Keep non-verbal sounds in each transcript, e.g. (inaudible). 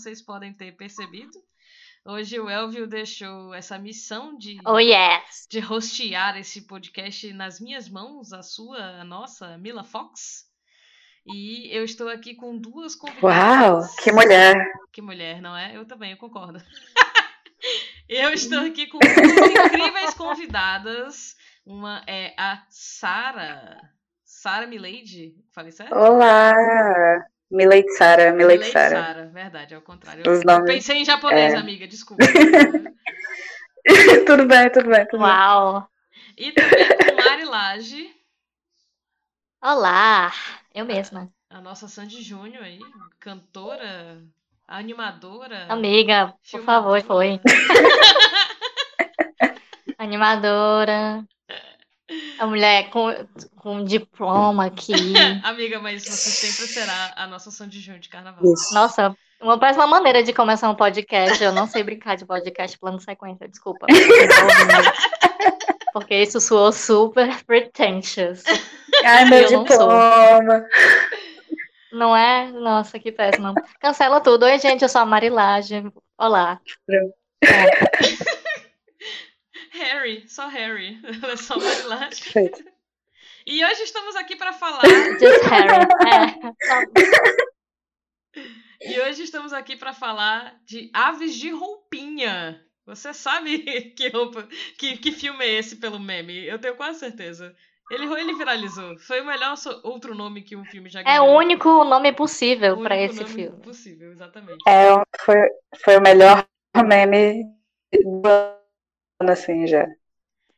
vocês podem ter percebido. Hoje o Elvio deixou essa missão de, Oh, yes. de hostear esse podcast nas minhas mãos, a sua, a nossa, Mila Fox. E eu estou aqui com duas convidadas. Uau, que mulher. Que mulher, não é? Eu também, eu concordo. (laughs) eu estou aqui com duas incríveis convidadas. Uma é a Sara. Sara Milady. Falei certo? Olá. Milady Sara, Milady Sara. Sara, verdade, é o contrário. Eu, eu pensei em japonês, é. amiga, desculpa. (laughs) tudo bem, tudo bem, tudo bem. Uau. e também com Mari Lage, Olá. Eu mesma. a nossa Sandy Júnior aí, cantora, animadora. Amiga, por filmadora. favor, foi. (laughs) Animadora. A mulher com, com diploma aqui. (laughs) Amiga, mas você sempre será a nossa Sandy Júnior de carnaval. Isso. Nossa, uma péssima maneira de começar um podcast. Eu não sei brincar de podcast plano sequência, desculpa. (laughs) Porque isso soou super pretentious. Ai, meu Eu não diploma. Não é? Nossa, que péssima. Cancela tudo. Oi, gente, eu sou a Marilage. Olá. Pronto. É. (laughs) Harry, só Harry. (laughs) Ela é só (laughs) Marilade. Perfeito. E hoje estamos aqui para falar. (laughs) Just Harry. É. Só- E hoje estamos aqui para falar de aves de roupinha. Você sabe que roupa, que, que filme é esse pelo meme? Eu tenho quase certeza. Ele, ele viralizou. Foi o melhor so- outro nome que um filme já É ganhou. o único nome possível O para único esse nome filme. possível, exatamente. É, foi, foi o melhor meme do assim, já.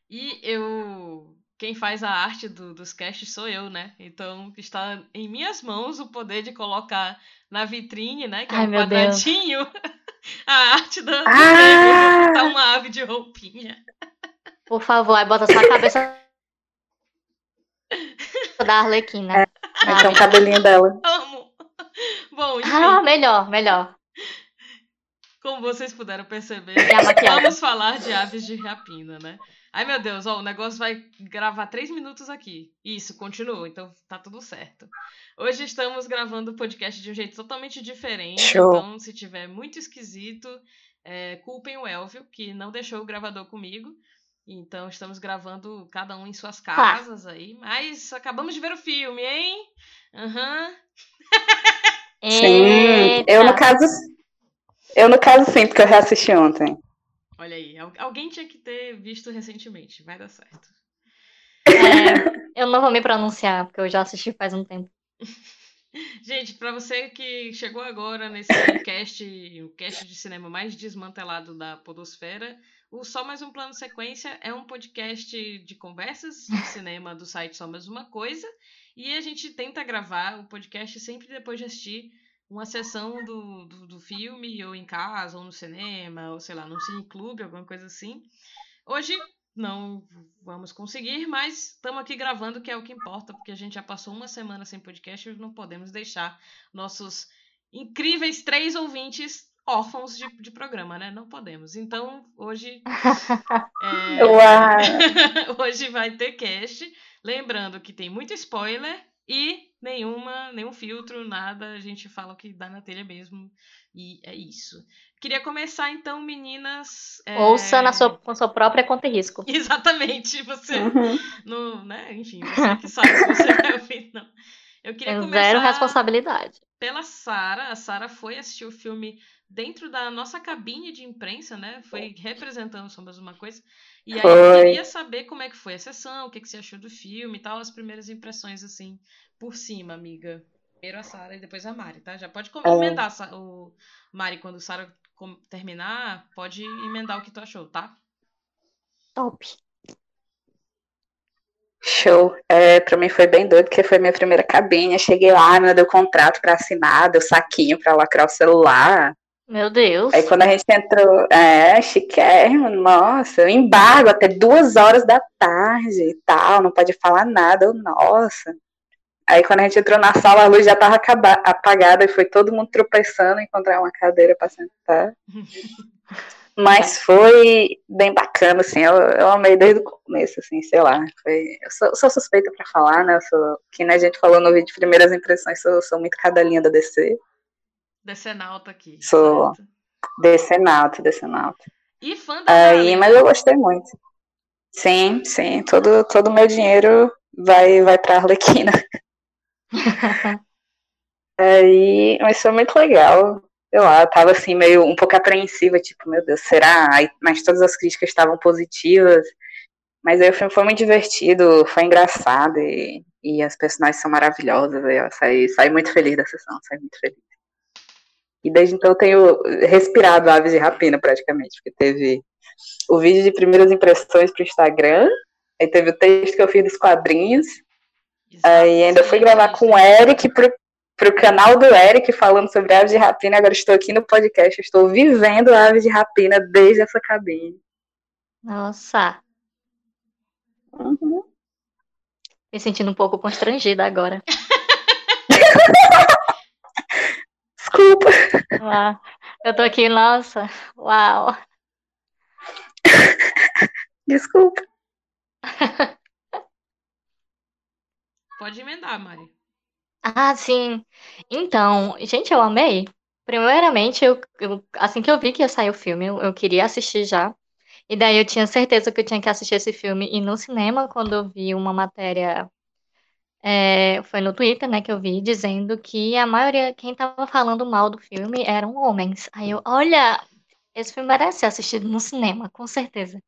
E eu. Quem faz a arte do- dos casts sou eu, né? Então está em minhas mãos o poder de colocar na vitrine, né? Que é Ai, um meu Deus. quadradinho, (laughs) a arte do, do Ah! prêmio. Tá uma ave de roupinha. Por favor, aí bota só a cabeça (laughs) da Arlequina. É o cabelinho dela. Amo! Bom, enfim, Ah, melhor, melhor. Como vocês puderam perceber, vamos falar de aves de rapina, né? Ai, meu Deus, ó, o negócio vai gravar três minutos aqui. Isso, continua, então tá tudo certo. Hoje estamos gravando o podcast de um jeito totalmente diferente, Show. então se tiver muito esquisito, é, culpem o Elvio, que não deixou o gravador comigo. Então estamos gravando cada um em suas casas aí, mas acabamos de ver o filme, hein? Aham. Sim. Eu, no caso, eu, no caso, sim, porque eu reassisti ontem. Olha aí, al- alguém tinha que ter visto recentemente, vai dar certo. É, eu não vou me pronunciar, porque eu já assisti faz um tempo. (laughs) Gente, pra você que chegou agora nesse cast, o cast de cinema mais desmantelado da podosfera, o Só Mais Um Plano Sequência é um podcast de conversas de (laughs) cinema do site Só Mais Uma Coisa, e a gente tenta gravar o podcast sempre depois de assistir uma sessão do, do, do filme, ou em casa, ou no cinema, ou sei lá, num cineclube, alguma coisa assim. Hoje não vamos conseguir, mas estamos aqui gravando, que é o que importa, porque a gente já passou uma semana sem podcast e não podemos deixar nossos incríveis três ouvintes órfãos de, de programa, né? Não podemos. Então, hoje. (laughs) é, (laughs) hoje vai ter cast. Lembrando que tem muito spoiler E nenhuma, nenhum filtro, nada. A gente fala o que dá na telha mesmo. E é isso. Queria começar então, meninas. é, Ouça na sua, com sua própria conta e risco. (laughs) Exatamente, você. Uhum. No, né? Enfim, você que sabe que você vai (laughs) ouvir, não. Eu queria Tem começar zero responsabilidade. pela Sara. A Sara foi assistir o filme dentro da nossa cabine de imprensa, né? Foi representando Sombras uma coisa. E aí eu Foi. queria saber como é que foi a sessão, o que, que você achou do filme e tal, as primeiras impressões, assim, por cima, amiga. Primeiro a Sara e depois a Mari, tá? Já pode É. comentar, Sa- o Mari, quando a Sara terminar, pode emendar o que tu achou, tá? Top. Show. É, pra mim foi bem doido, porque foi minha primeira cabine. Eu cheguei lá, me deu contrato pra assinar, deu saquinho pra lacrar o celular. Meu Deus. Aí quando a gente entrou, é, chiquérrimo, nossa, embargo até duas horas da tarde e tal, não pode falar nada, eu, nossa. Aí quando a gente entrou na sala, a luz já tava apagada e foi todo mundo tropeçando em encontrar uma cadeira pra sentar. (laughs) Mas foi bem bacana, assim, eu, eu amei desde o começo, assim, sei lá. Foi, eu sou, eu sou suspeita pra falar, né? Eu sou, que nem a gente falou no vídeo Primeiras Impressões, sou, sou muito cadelinha da DC. Decenalta aqui. Sou. certo? Decenalto, decenalto. E fã da Aí, mas eu gostei muito. Sim, sim, todo todo o meu dinheiro vai vai para Arlequina. (laughs) Aí, mas foi muito legal. Sei lá, eu tava assim meio um pouco apreensiva, tipo, meu Deus, será? Aí, mas todas as críticas estavam positivas. Mas aí o filme foi muito divertido, foi engraçado e, e as personagens são maravilhosas. Eu saí, saí muito feliz da sessão, saí muito feliz. E desde então eu tenho respirado aves de rapina praticamente, porque teve o vídeo de primeiras impressões pro Instagram, aí teve o texto que eu fiz dos quadrinhos, aí ainda fui gravar com o Eric pro, pro canal do Eric falando sobre aves de rapina, agora estou aqui no podcast, estou vivendo aves de rapina desde essa cabine. Nossa. Uhum. Me sentindo um pouco constrangida agora. (laughs) Desculpa. Ah, eu tô aqui, nossa. Uau. Desculpa. (laughs) Pode emendar, Mari. Ah, sim. Então, gente, eu amei. Primeiramente, eu, eu- assim que eu vi que ia sair o filme, eu, eu queria assistir já. E daí eu tinha certeza que eu tinha que assistir esse filme. E no cinema, quando eu vi uma matéria, é, foi no Twitter, né, que eu vi, dizendo que a maioria, quem tava falando mal do filme eram homens. Aí eu, olha, esse filme merece ser assistido no cinema, com certeza.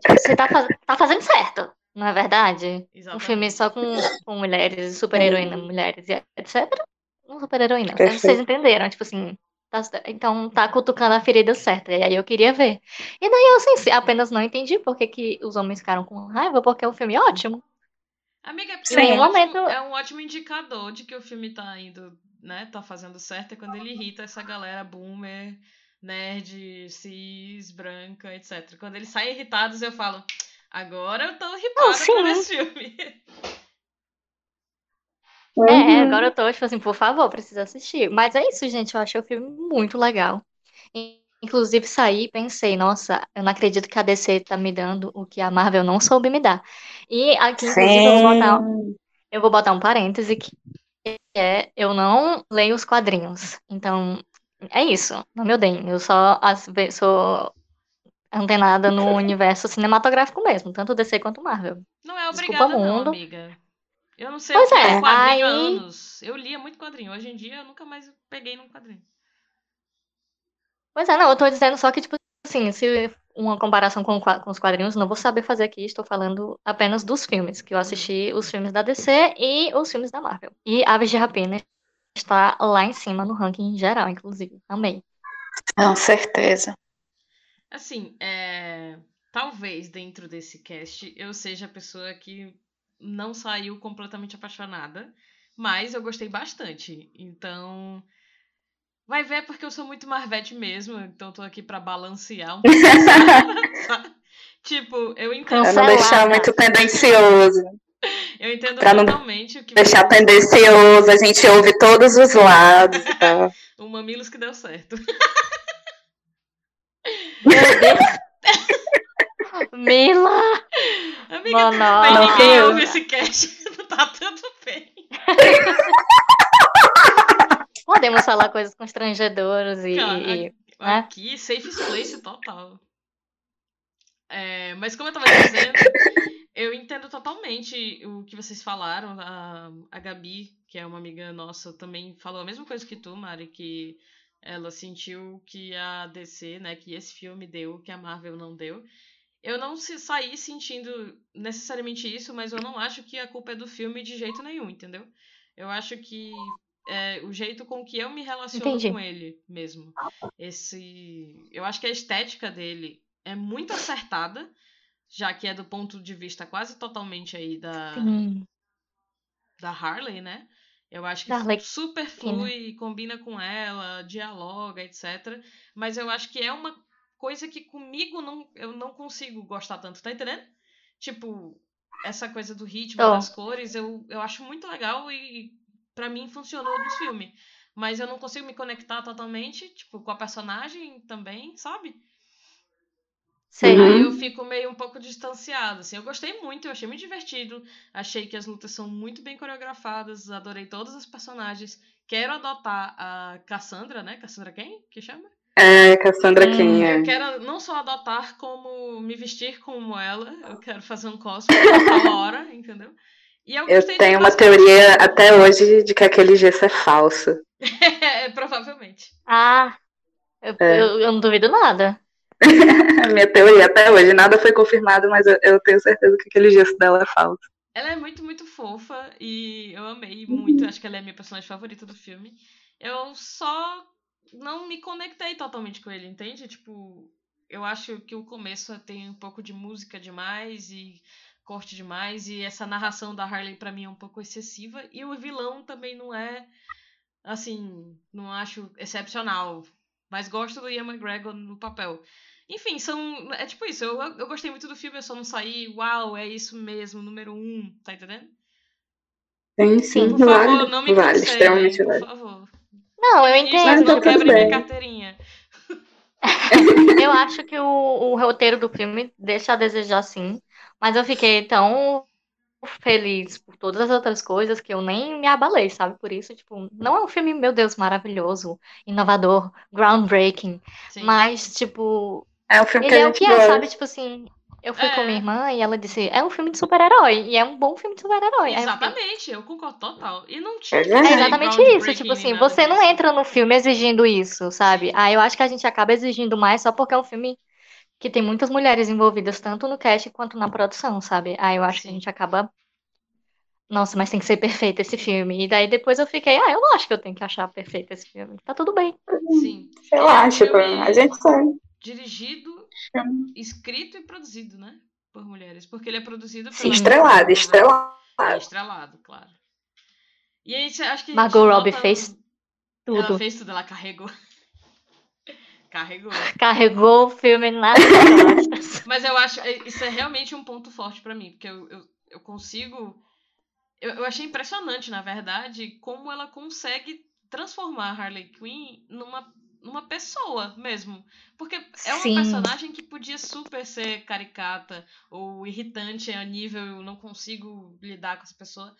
Tipo, Você tá, faz- tá fazendo certo, não é verdade? Um Exatamente. filme só com, com mulheres, super-heroína, mulheres e etc. Não super-heroína, vocês entenderam, tipo assim. tá- então tá cutucando a ferida certa, e aí eu queria ver. E daí eu assim, apenas não entendi por que, que os homens ficaram com raiva, porque é um filme ótimo. Amiga, é porque Sim. é, um Momento- ótimo, é um ótimo indicador de que o filme tá indo, né? Tá fazendo certo, é quando ele irrita essa galera boomer, nerd, cis, branca, etc. Quando eles saem irritados, eu falo, agora eu tô irritada sim. por esse filme. É, Uhum. agora eu tô, tipo assim, por favor, preciso assistir. Mas é isso, gente, eu achei o filme muito legal. E, Inclusive, saí e pensei, nossa, eu não acredito que a DC tá me dando o que a Marvel não soube me dar. E aqui, inclusive, eu vou botar, eu vou botar um parêntese que é, eu não leio os quadrinhos. Então, é isso, não me odeiem. Eu só as- sou antenada no (laughs) universo cinematográfico mesmo, tanto DC quanto Marvel. Não é Desculpa, obrigada, não, mundo. amiga. Eu não sei Pois é, quadrinho há aí- anos. Eu lia muito quadrinho. Hoje em dia eu nunca mais peguei num quadrinho. Pois é, não, eu tô dizendo só que, tipo assim, se uma comparação com, com os quadrinhos, não vou saber fazer aqui, estou falando apenas dos filmes, que eu assisti os filmes da DC e os filmes da Marvel. E Aves de Rapina está lá em cima no ranking geral, inclusive. Amei. Com certeza. Assim, é, talvez dentro desse cast eu seja a pessoa que não saiu completamente apaixonada, mas eu gostei bastante. Então, vai ver porque eu sou muito Marvete mesmo, então tô aqui pra balancear um (laughs) pouco. tipo, eu entendo, Pra não deixar muito tendencioso. eu entendo pra não totalmente o que Deixar você- tendencioso, a gente ouve todos os lados e tal. (laughs) o Mamilos que deu certo. Meu Deus! Mila! Amiga, Mano, ninguém ouve esse cast. (laughs) Não tá tudo bem. Podemos falar coisas constrangedoras e. Cara, e- né? Aqui, safe place total. É, mas como eu tava dizendo, eu entendo totalmente o que vocês falaram. A, a Gabi, que é uma amiga nossa, também falou a mesma coisa que tu, Mari, que ela sentiu que a DC, né, que esse filme deu, que a Marvel não deu. Eu não se, saí sentindo necessariamente isso, mas eu não acho que a culpa é do filme de jeito nenhum, entendeu? Eu acho que é o jeito com que eu me relaciono Entendi. com ele mesmo. Esse, eu acho que a estética dele é muito acertada, já que é do ponto de vista quase totalmente aí da Sim. da Harley, né? Eu acho que Arlequina. super flui, combina com ela, dialoga, etc. Mas eu acho que é uma coisa que comigo não, eu não consigo gostar tanto, tá entendendo? Tipo, essa coisa do ritmo, Tô. das cores, eu, eu acho muito legal e pra mim funcionou no filme. Mas eu não consigo me conectar totalmente, tipo, com a personagem também, sabe? Sei. Uhum. Aí eu fico meio um pouco distanciada, assim. Eu gostei muito, eu achei muito divertido. Achei que as lutas são muito bem coreografadas, adorei todos os personagens. Quero adotar a Cassandra, né? Cassandra quem? Que chama? É, Cassandra Hum, quem é? Eu quero não só adotar, como me vestir como ela. Eu quero fazer um cosplay a tal hora, entendeu? E eu, Eu tenho uma teoria até hoje de que aquele gesso é falso. (laughs) É, provavelmente. Ah, eu, É. eu, eu não duvido nada. (laughs) A minha teoria até hoje. Nada foi confirmado, mas eu, eu tenho certeza que aquele gesto dela é falso. Ela é muito, muito fofa e eu amei muito. Acho que ela é a minha personagem favorita do filme. Eu só não me conectei totalmente com ele, entende? Tipo, eu acho que o começo tem um pouco de música demais e corte demais e essa narração da Harley pra mim é um pouco excessiva e o vilão também não é assim, não acho excepcional, mas gosto do Ian McGregor no papel. Enfim, são. É tipo isso, eu, eu gostei muito do filme, eu só não saí, uau, é isso mesmo, número um, tá entendendo? Sim, sim, Por favor, vale. não me vale, cancelem, extremamente por vale. favor. Não, eu entendo. tá não tudo quebrem minha carteirinha. (laughs) Eu acho que o, o roteiro do filme deixa a desejar sim, mas eu fiquei tão feliz por todas as outras coisas que eu nem me abalei, sabe? Por isso, tipo, não é um filme, meu Deus, maravilhoso, inovador, groundbreaking, Sim. mas, tipo, É um filme que é o que é, gosta. sabe? Tipo assim, eu fui com É. minha irmã e ela disse, é um filme de super-herói, e é um bom filme de super-herói. Aí eu fiquei, Exatamente, eu concordo total. E não tinha é. É exatamente isso, tipo assim, você não disso. entra no filme exigindo isso, sabe? Aí eu acho que a gente acaba exigindo mais só porque é um filme que tem muitas mulheres envolvidas, tanto no cast quanto na produção, sabe? Aí eu acho que a Sim. gente acaba. Nossa, mas tem que ser perfeito esse filme. E daí depois eu fiquei, ah, eu não acho que eu tenho que achar perfeito esse filme. Tá tudo bem. Sim. Ele é um a gente sabe. Dirigido, escrito e produzido, né? Por mulheres. Porque ele é produzido Sim. pela Estrelado, Margot estrelado. Robbie. É estrelado, claro. E aí, você acha que Margot Robbie nota- fez Ela Tudo. fez tudo, ela carregou. (laughs) carregou. Carregou o filme nas (laughs) costas. Mas eu acho, é, isso é realmente um ponto forte pra mim, porque eu, eu, eu consigo. Eu, eu achei impressionante, na verdade, como ela consegue transformar a Harley Quinn numa, numa pessoa mesmo. Porque é uma Sim. personagem que podia super ser caricata ou irritante a nível eu não consigo lidar com essa pessoa.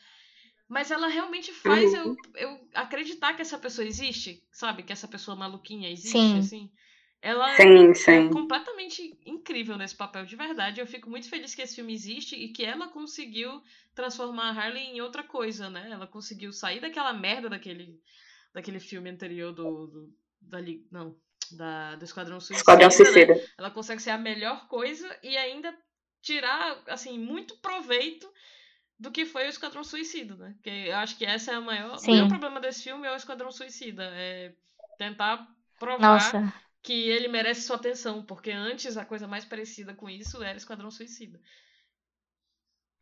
Mas ela realmente faz eu, eu acreditar que essa pessoa existe, sabe? Que essa pessoa maluquinha existe, Sim. assim. Ela Sim, é sim. completamente incrível nesse papel, de verdade. Eu fico muito feliz que esse filme existe e que ela conseguiu transformar a Harley em outra coisa, né? Ela conseguiu sair daquela merda daquele, daquele filme anterior do. do da, Li- não, da, do Esquadrão Suicida. Esquadrão né? Suicida. Ela consegue ser a melhor coisa e ainda tirar, assim, muito proveito do que foi o Esquadrão Suicida, né? Porque eu acho que essa é a maior, o maior problema desse filme é o Esquadrão Suicida. É tentar provar Nossa. que ele merece sua atenção, porque antes a coisa mais parecida com isso era Esquadrão Suicida.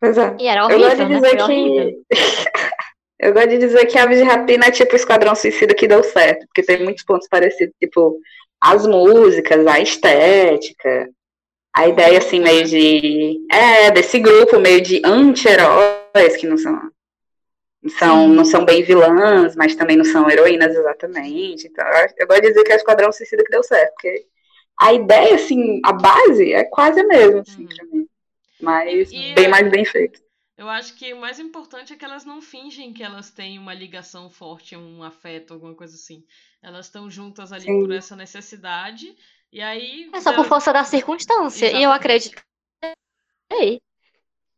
Pois é. E era Eu horrível, gosto de né? dizer horrível. que. (laughs) Eu gosto de dizer que Aves de Rapina é tipo o Esquadrão Suicida que deu certo, porque tem muitos pontos parecidos, tipo, as músicas, a estética, a ideia assim, meio de. É, desse grupo meio de anti-heróis, que não são. Não são, não são bem vilãs, mas também não são heroínas exatamente. Então, eu gosto de dizer que é o Esquadrão Suicida que deu certo, porque a ideia, assim, a base é quase a mesma, assim, Uhum. pra mim. Mas E- bem mais bem feito. Eu acho que o mais importante é que elas não fingem que elas têm uma ligação forte, um afeto, alguma coisa assim. Elas estão juntas ali Sim. por essa necessidade. E aí. É só por ela- força da circunstância. E eu Exatamente. acredito. Ei.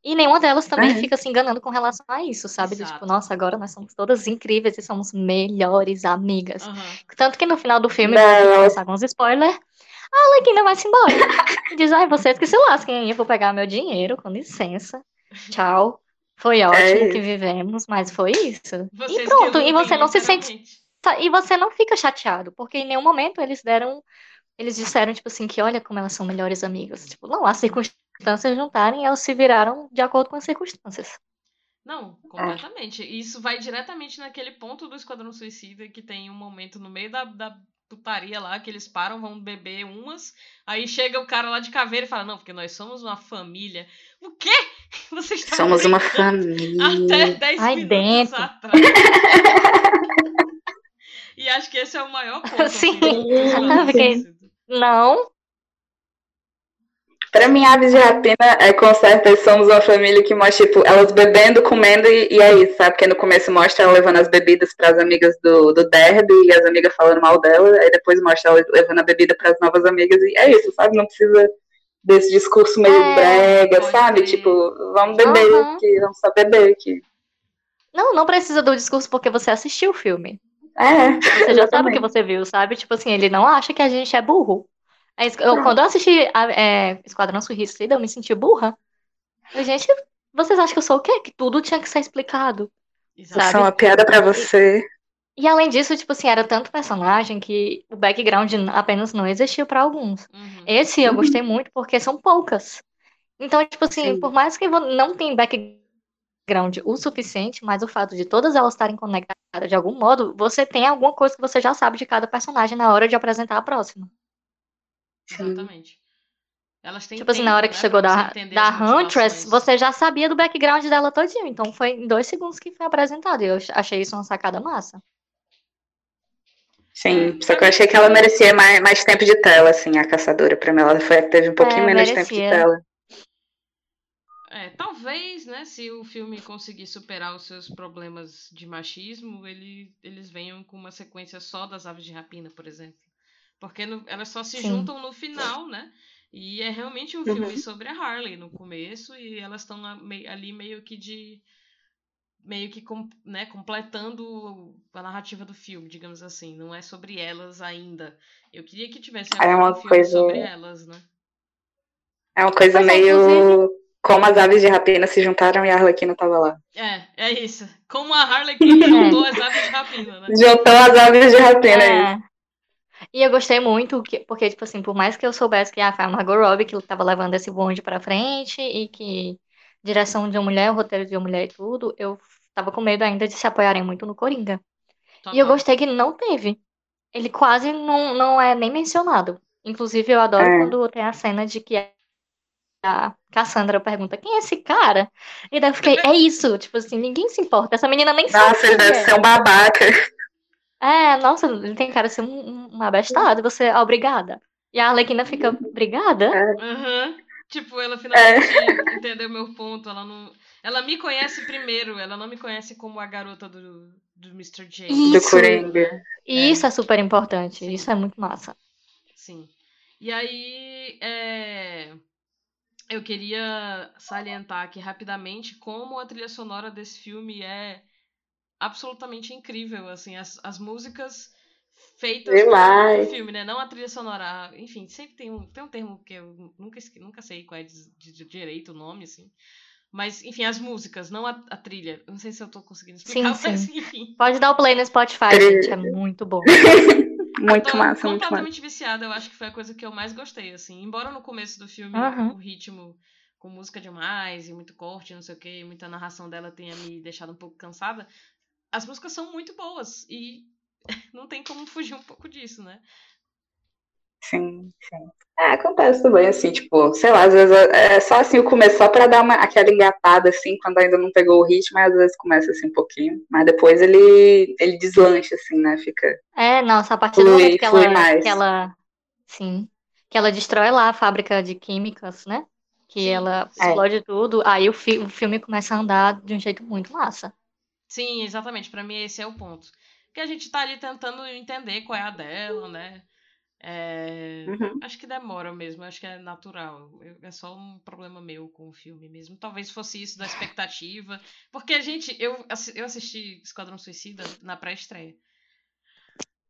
E nenhuma delas também É. fica se enganando com relação a isso, sabe? Do tipo, nossa, agora nós somos todas incríveis e somos melhores amigas. Aham. Tanto que no final do filme, Não. vou começar alguns spoilers, a Arlequina vai se embora. E diz, ai, vocês que se lasquem, eu vou pegar meu dinheiro, com licença. Tchau. Foi ótimo isso. que vivemos, mas foi isso. Vocês E pronto, e você não se sente. Tá, E você não fica chateado, porque em nenhum momento eles deram. Eles disseram, tipo assim, que olha como elas são melhores amigas. Tipo, não, as circunstâncias juntarem, elas se viraram de acordo com as circunstâncias. Não, completamente. E Isso vai diretamente naquele ponto do Esquadrão Suicida que tem um momento no meio da, da putaria lá que eles param, vão beber umas. Aí chega o cara lá de caveira e fala: Não, porque nós somos uma família. O quê? (laughs) Vocês estavam Somos uma família. Até 10 Ai, minutos dentro. atrás. e acho que esse é o maior ponto. Sim. (laughs) assim, Esquadrão Fiquei- Suicida. Não, Pra mim, Aves de Rapina é com certeza somos uma família que mostra, tipo, elas bebendo, comendo e, e é isso, sabe? Porque no começo mostra ela levando as bebidas pras amigas do, do Derby e as amigas falando mal dela, aí depois mostra ela levando a bebida pras novas amigas e é isso, sabe? Não precisa desse discurso meio É, brega, sabe? Tipo, vamos beber Aham. aqui, vamos só beber aqui. não, não precisa do discurso porque você assistiu o filme. É, Você já sabe o que você viu, sabe? Tipo assim, ele não acha que a gente é burro. É isso que- eu- quando eu assisti a- é, Esquadrão Suicida, eu me senti burra. Eu, gente, vocês acham que eu sou o quê? Que tudo tinha que ser explicado. Sabe? Só uma piada pra você. E além disso, tipo assim, era tanto personagem que o background apenas não existiu pra alguns. Uhum. Esse eu gostei muito porque são poucas. Então, tipo assim, Sim. por mais que não tenha background o suficiente, mas o fato de todas elas estarem conectadas de algum modo, você tem alguma coisa que você já sabe de cada personagem na hora de apresentar a próxima. Exatamente. Elas têm Tipo assim, na hora que né, chegou da, da Huntress, você já sabia do background dela todinho. Então foi em dois segundos que foi apresentado. E eu achei isso uma sacada massa. Sim, só que eu achei que ela merecia mais, mais tempo de tela, assim, a caçadora. Pra mim, ela foi a que teve um pouquinho É, menos de tempo de merecia. tela. É, talvez, né, se o filme conseguir superar os seus problemas de machismo, ele, eles venham com uma sequência só das aves de rapina, por exemplo. Porque no- elas só se Sim. juntam no final, né? E é realmente um Uhum. filme sobre a Harley no começo, e elas estão ali meio que de. Meio que com- né, completando a narrativa do filme, digamos assim. Não é sobre elas ainda. Eu queria que tivesse É uma filme coisa- sobre elas, né? É uma coisa Pois é, meio como as aves de rapina se juntaram e a Arlequina tava lá. É, é isso. Como a Harley Quinn (laughs) juntou as aves de rapina, né? Juntou as aves de rapina aí. É. E eu gostei muito, que, porque, tipo assim, por mais que eu soubesse que ah, foi a Margot Robbie que tava levando esse bonde pra frente e que direção de uma mulher, roteiro de uma mulher e tudo, eu tava com medo ainda de se apoiarem muito no Coringa. E eu Total. gostei que não teve. Ele quase não, não é nem mencionado. Inclusive, eu adoro É. quando tem a cena de que a Cassandra pergunta quem é esse cara? E daí eu fiquei, é isso. Tipo assim, ninguém se importa. Essa menina nem sabe Nossa, ele deve é. ser um babaca. É, nossa, ele tem cara de ser um, um, abestado. Você, é obrigada. E a Arlequina fica, obrigada? Aham. Tipo, ela finalmente (laughs) entendeu meu ponto. Ela não. Ela me conhece primeiro, ela não me conhece como a garota do, do Mr. J. Ih. Do Isso. Coringa. E isso é super importante. Sim. Isso é muito massa. Sim. E aí, é, eu queria salientar aqui rapidamente como a trilha sonora desse filme é absolutamente incrível, assim, as, as músicas feitas para Demais. o filme, né? Não a trilha sonora, enfim, sempre tem um, tem um termo que eu nunca, nunca sei qual é de, de- de direito o nome, assim. Mas, enfim, as músicas, não a, a trilha. Não sei se eu tô conseguindo explicar, Sim, mas sim. enfim. Pode dar o play no Spotify, Trilha. gente. É muito bom. (laughs) Muito massa, muito massa. completamente viciada, eu acho que foi a coisa que eu mais gostei, assim. Embora no começo do filme Aham. o ritmo com música demais e muito corte, não sei o que, muita narração dela tenha me deixado um pouco cansada, as músicas são muito boas e (laughs) não tem como fugir um pouco disso, né? Sim, sim. É, acontece também, assim, tipo, sei lá, às vezes é é só assim o começo, só pra dar uma, aquela engatada, assim, quando ainda não pegou o ritmo, aí às vezes começa assim um pouquinho, mas depois ele, ele deslancha, assim, né, fica... É, nossa, a partir do momento que ela, que ela, sim, que ela destrói lá a fábrica de químicas, né? que Sim, ela explode tudo, aí o, fi- o filme começa a andar de um jeito muito massa. Sim, exatamente. Pra mim esse é o ponto. Porque a gente tá ali tentando entender qual é a dela, né? É, Uhum. Acho que demora mesmo, acho que é natural. Eu- é só um problema meu com o filme mesmo. Talvez fosse isso da expectativa. Porque, a gente, eu, eu assisti Esquadrão Suicida na pré-estreia.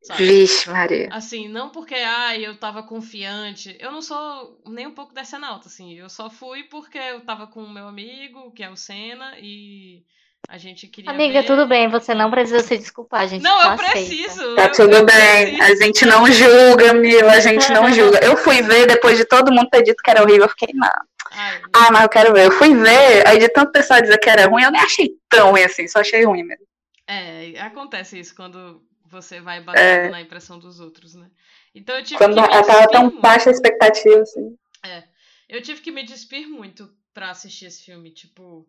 Sabe? Vixe, Maria. Assim, não porque ai, eu tava confiante. Eu não sou nem um pouco decenalta, assim. Eu só fui porque eu tava com o meu amigo, que é o Senna, e a gente queria. Amiga, ver. tudo bem, você não precisa se desculpar, a gente Não, tá eu aceita. preciso. Tá eu- tudo eu bem. preciso. A gente não julga, Mila. A gente não julga. Eu fui ver depois de todo mundo ter dito que era horrível. Eu fiquei, não. Ai, Ah, mas eu quero ver. Eu fui ver, aí de tanto pessoal dizer que era ruim, eu nem achei tão ruim assim. Só achei ruim mesmo. é, acontece isso quando você vai baseado na impressão dos outros, né? Então eu tive Quando que eu tava tão muito. baixa a expectativa, assim. Eu tive que me despir muito pra assistir esse filme. Tipo,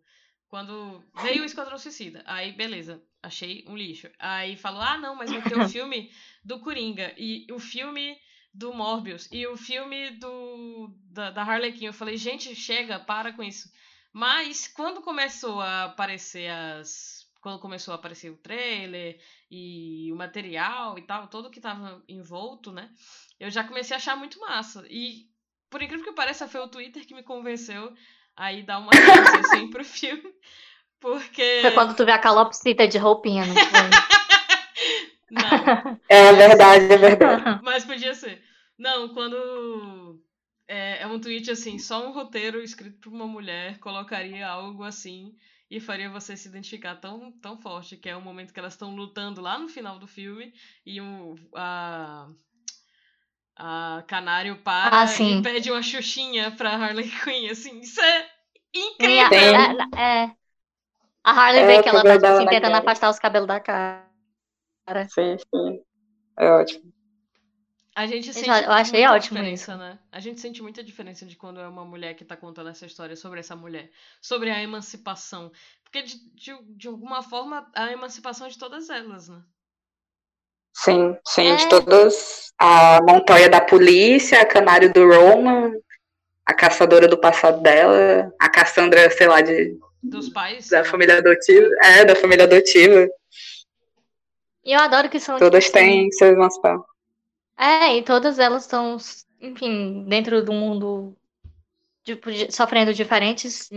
quando veio o Esquadrão Suicida, aí beleza, achei um lixo. Aí falou: ah, não, mas vai ter o (laughs) filme do Coringa e o filme do Morbius e o filme do da, da Harley Quinn. Eu falei: gente, chega, para com isso. Mas quando começou a aparecer as. Quando começou a aparecer o trailer e o material e tal, todo que tava envolto, né? Eu já comecei a achar muito massa. E por incrível que pareça, foi o Twitter que me convenceu a ir dar uma chance assim pro filme. Porque. Foi quando tu vê a calopsita de roupinha, não foi? (laughs) Não, É verdade, é verdade. (laughs) mas podia ser. Não, quando. É, é um tweet assim, só um roteiro escrito por uma mulher colocaria algo assim e faria você se identificar tão, tão forte, que é o momento que elas estão lutando lá no final do filme e o, a, a Canário para Ah, e pede uma xuxinha pra Harley Quinn, assim, isso é incrível! a, é, é. A Harley É, vê que ela tá assim, tentando cara. afastar os cabelos da cara. Sim, sim. É ótimo. A gente Eu sente eu achei muita ótimo diferença, né? A gente sente muita diferença de quando é uma mulher que tá contando essa história sobre essa mulher, sobre a emancipação. Porque, de, de, de alguma forma, a emancipação é de todas elas, né? Sim, sim, de É. todas. A Montoya da polícia, a Canário do Roman, a caçadora do passado dela, a Cassandra, sei lá, de, Dos pais. da família adotiva. É, da família adotiva. E eu adoro que são. Todas tipo, assim, têm seus emancipar. É, e todas elas estão, enfim, dentro do mundo tipo, de- sofrendo diferentes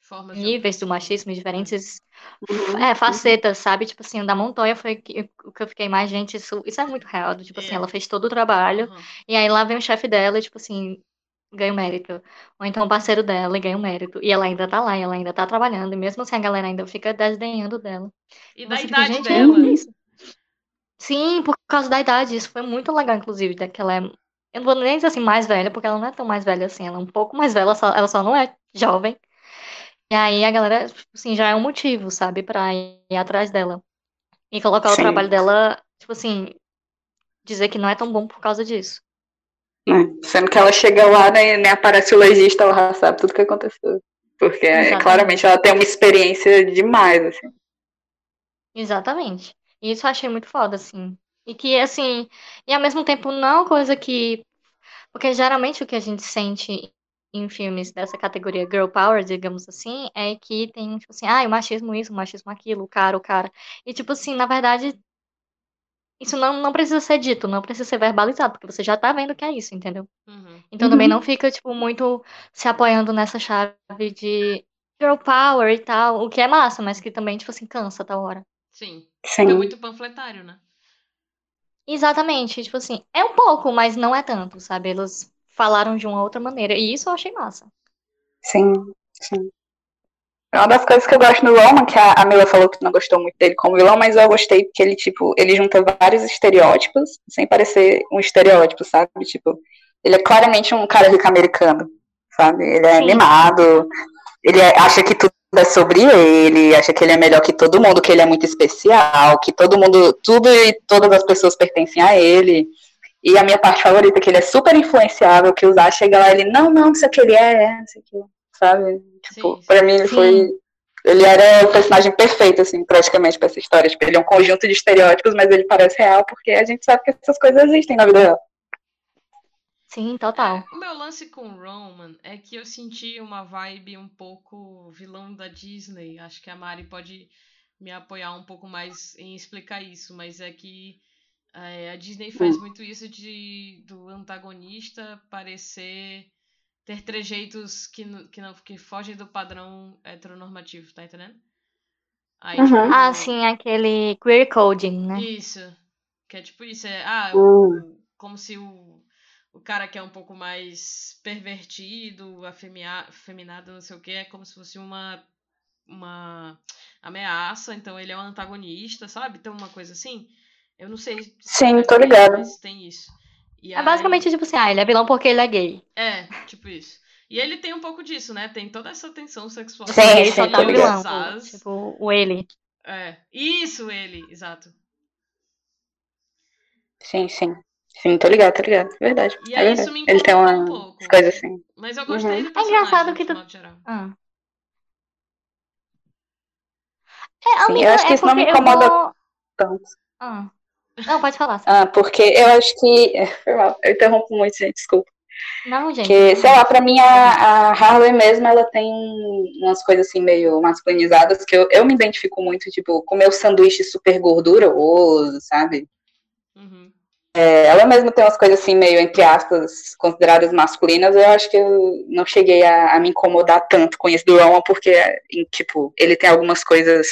Formas de níveis do opressão. machismo, diferentes Uhum. é, facetas, sabe? Tipo assim, da Montoya foi que- o que eu fiquei mais, gente, isso, isso é muito real. do Tipo assim, É. ela fez todo o trabalho, Aham. e aí lá vem o chefe dela e, tipo assim, ganha o mérito. Ou então o parceiro dela e ganha o mérito. E ela ainda tá lá, e ela ainda tá trabalhando, e mesmo assim a galera ainda fica desdenhando dela. E da Você fica, idade gente, dela. isso. Sim, por causa da idade. Isso foi muito legal, inclusive, daquela. é- Eu não vou nem dizer assim mais velha, porque ela não é tão mais velha assim. Ela é um pouco mais velha, só- ela só não é jovem. E aí a galera, tipo assim, já é um motivo, sabe, pra ir atrás dela. E colocar o Sim. trabalho dela, tipo assim, dizer que não é tão bom por causa disso. Né? Sendo que ela chega lá, nem, nem aparece o legista, ela sabe tudo que aconteceu. Porque é, Exatamente. claramente ela tem uma experiência demais, assim. Exatamente. E isso eu achei muito foda, assim. E que, assim, e ao mesmo tempo não é coisa que. Porque geralmente o que a gente sente em filmes dessa categoria Girl Power, digamos assim, é que tem, tipo assim, ah, o machismo isso, o machismo aquilo, o cara, o cara. E, tipo assim, na verdade, isso não, não precisa ser dito, não precisa ser verbalizado, porque você já tá vendo que é isso, entendeu? Uhum. Então também não fica, tipo, muito se apoiando nessa chave de Girl Power e tal, o que é massa, mas que também, tipo assim, cansa tal hora. Sim. Sim, Fica muito panfletário, né? Exatamente, tipo assim, é um pouco, mas não é tanto, sabe? Eles falaram de uma outra maneira, e isso eu achei massa. sim, sim. É uma das coisas que eu gosto no Roman, que a, a Mila falou que não gostou muito dele como vilão, mas eu gostei porque ele, tipo, ele junta vários estereótipos, sem parecer um estereótipo, sabe? Tipo, ele é claramente um cara rico americano, sabe? Ele é Sim. animado, ele é- acha que tudo é sobre ele, acha que ele é melhor que todo mundo, que ele é muito especial, que todo mundo, tudo e todas as pessoas pertencem a ele. E a minha parte favorita é que ele é super influenciável, que o Zá chega lá e ele, não, não, não sei o que ele é, não sei o que, sabe? Tipo, Sim, pra mim ele Sim. foi. Ele era o personagem perfeito, assim, praticamente, pra essa história. Tipo, ele é um conjunto de estereótipos, mas ele parece real, porque a gente sabe que essas coisas existem na vida real. Sim, total. O meu lance com Roman é que eu senti uma vibe um pouco vilão da Disney. Acho que a Mari pode me apoiar um pouco mais em explicar isso, mas é que é, a Disney faz muito isso de do antagonista parecer ter trejeitos que, que, não, que fogem do padrão heteronormativo, tá entendendo? Aí, Uhum. tipo, Ah, sim, aquele queer coding, né? Isso. Que é tipo isso, é. Ah, Hum. o, como se o, o cara que é um pouco mais pervertido, afemia- afeminado, não sei o que, é como se fosse uma, uma ameaça, então ele é um antagonista, sabe? Tem uma coisa assim. Eu não sei. se Sim, é tô bem, ligada. Mas tem isso. E É basicamente tipo assim, ah, ele é vilão porque ele é gay. aí- É, tipo isso. E ele tem um pouco disso, né? Tem toda essa tensão sexual. Sim, ele sim, só tá ligado. vilão. Tipo, o ele. É. Isso, ele, exato. Sim, sim. Sim, tô ligado, tô ligado. Verdade. E é aí verdade. isso me Ele tem uma um pouco. coisa assim. Mas eu gostei Uhum. do É engraçado no que tu-. Ah. É, Sim, amiga, eu acho que é isso não me incomoda vou- tanto. Ah. Não, pode falar. Ah, porque eu acho que. Foi mal, eu interrompo muito, gente, desculpa. Não, gente. Porque, sei lá, pra mim a, a Harley mesmo, ela tem umas coisas assim meio masculinizadas que eu, eu me identifico muito, tipo, comer o sanduíche super gorduroso, sabe? Uhum. É, ela mesma tem umas coisas assim meio, entre aspas, consideradas masculinas, eu acho que eu não cheguei a, a me incomodar tanto com isso do Roman, porque, tipo, ele tem algumas coisas,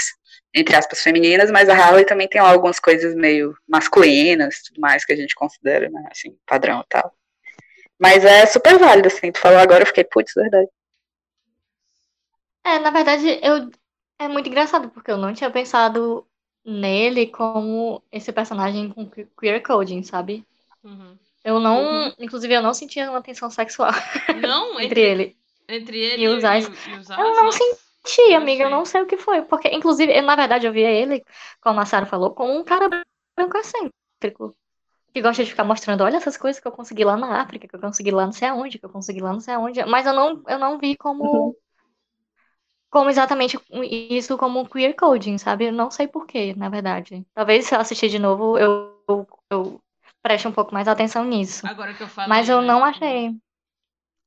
entre aspas, femininas, mas a Harley também tem algumas coisas meio masculinas, tudo mais, que a gente considera, né, assim, padrão e tal. Mas é super válido, assim, tu falou agora, eu fiquei, putz, verdade. É, na verdade, eu é muito engraçado, porque eu não tinha pensado nele como esse personagem com que- queer coding, sabe? Uhum. Eu não, Uhum. inclusive, eu não sentia uma tensão sexual Não, (laughs) entre entre, ele. entre ele e os Ais. Eu não senti, eu amiga, eu não sei o que foi, porque, inclusive, eu, na verdade, eu via ele, como a Sarah falou, como um cara branco excêntrico. Que gosta de ficar mostrando, olha essas coisas que eu consegui lá na África, que eu consegui lá não sei aonde, que eu consegui lá não sei aonde. Mas eu não, eu não vi como, Uhum. como exatamente isso como queer coding, sabe? Eu não sei porquê, na verdade. Talvez se eu assistir de novo, eu, eu, eu preste um pouco mais atenção nisso. Agora que eu falei, Mas eu né, não tipo, achei.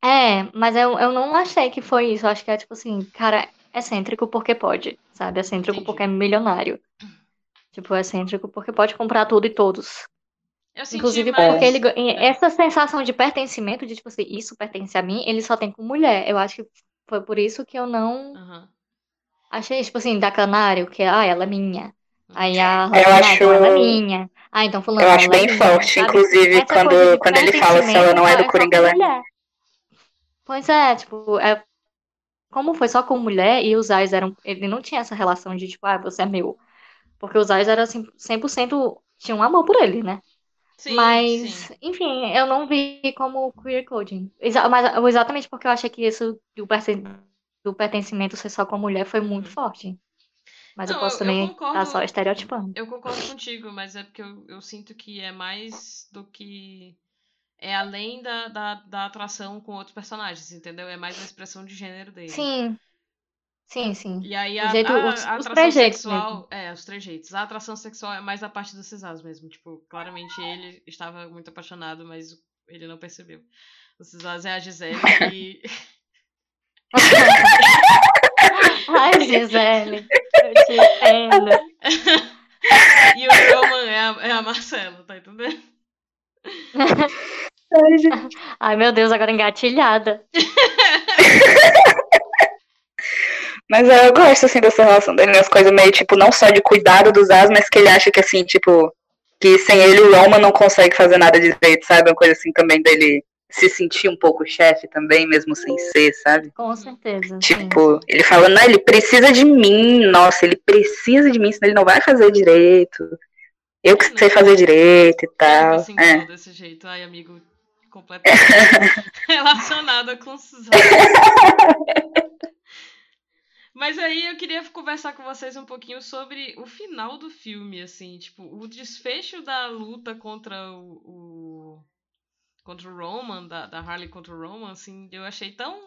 É, mas eu, eu não achei que foi isso. Eu acho que é tipo assim, cara, excêntrico porque pode, sabe? Excêntrico Entendi. porque é milionário. Tipo, excêntrico porque pode comprar tudo e todos. Eu senti Inclusive mais... porque ele, É. essa sensação de pertencimento, de tipo assim, isso pertence a mim, ele só tem com mulher. Eu acho que foi por isso que eu não Aham. achei, tipo assim, da Canário, que ah, ela é minha. Aí Eu a Rosemary, ah, então acho- ela é minha. Ah, então fulano, Eu acho é bem minha, forte, sabe? inclusive, quando, quando ele fala se ela não é do Coringa, ela é. Pois é, tipo, é, como foi só com mulher e os Ais eram. Ele não tinha essa relação de, tipo, ah, você é meu. Porque os Ais eram assim, 100% tinham amor por ele, né? Sim, Mas, sim. enfim, eu não vi como queer coding. Exa- mas exatamente porque eu achei que isso do, perten- do pertencimento ser só com mulher foi muito Uhum. forte. Mas eu Não, posso eu- eu também estar só estereotipando. Eu concordo contigo, mas é porque eu, eu sinto que é mais do que. É além da, da, da atração com outros personagens, entendeu? É mais a expressão de gênero dele. Sim. Sim, sim. E aí a, jeito- a- os- a atração sexual. É, os trejeitos. A atração sexual é mais da parte do Cesaros mesmo. Tipo, claramente ele estava muito apaixonado, mas ele não percebeu. O Cesaros é a Gisele (laughs) e. (laughs) Ai, Gisele, eu te entendo. (laughs) e o Roman é a, é a Marcela, tá entendendo? Ai, gente. (laughs) Ai, meu Deus, agora engatilhada. (laughs) Mas eu gosto, assim, dessa relação dele, as coisas meio, tipo, não só de cuidado dos as, mas que ele acha que, assim, tipo, que sem ele o Roma não consegue fazer nada direito, sabe? Uma coisa assim também dele se sentir um pouco chefe também, mesmo sem ser, sabe? Com certeza, sim. Tipo, ele fala, não, ele precisa de mim, nossa, ele precisa de mim, senão ele não vai fazer direito. Eu que sei fazer direito e tal. se É. desse jeito. Ai, amigo, completamente (laughs) relacionada com Suzana. Mas aí eu queria conversar com vocês um pouquinho sobre o final do filme, assim, tipo, o desfecho da luta contra o, o- contra o Roman, da, da Harley contra o Roman, assim, eu achei tão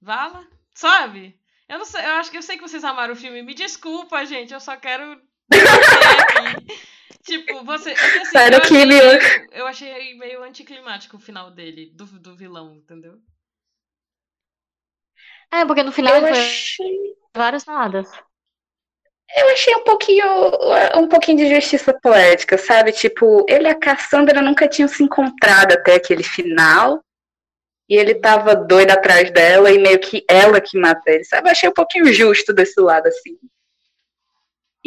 vala, sabe? Eu não sei, eu acho que eu sei que vocês amaram o filme. Me desculpa, gente, eu só quero. (laughs) Tipo, você. é que, assim, Sai eu, achei meu. meio, eu achei meio anticlimático o final dele, do, do vilão, entendeu? É, porque no final Eu foi achei, vários nadas. eu achei um pouquinho, um pouquinho de justiça poética, sabe? Tipo, ele e a Cassandra nunca tinham se encontrado até aquele final. E ele tava doido atrás dela e meio que ela que mata ele, sabe? Eu achei um pouquinho justo desse lado, assim.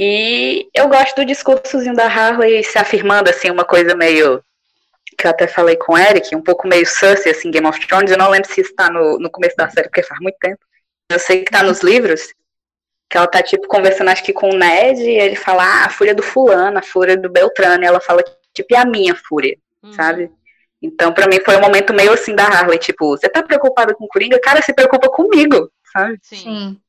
E eu gosto do discursozinho da Harley se afirmando, assim, uma coisa meio. Que eu até falei com o Eric, um pouco meio Cersei, assim, Game of Thrones. Eu não lembro se isso tá no, no começo da série, porque faz muito tempo. Eu sei que tá nos livros, que ela tá, tipo, conversando, acho que com o Ned, e ele fala, ah, a fúria do fulano, a fúria do Beltrano. E ela fala, tipo, e a minha fúria, Uhum. sabe? Então, pra mim, foi um momento meio assim da Harley, tipo, você tá preocupada com o Coringa? Cara, se preocupa comigo, sabe? Sim.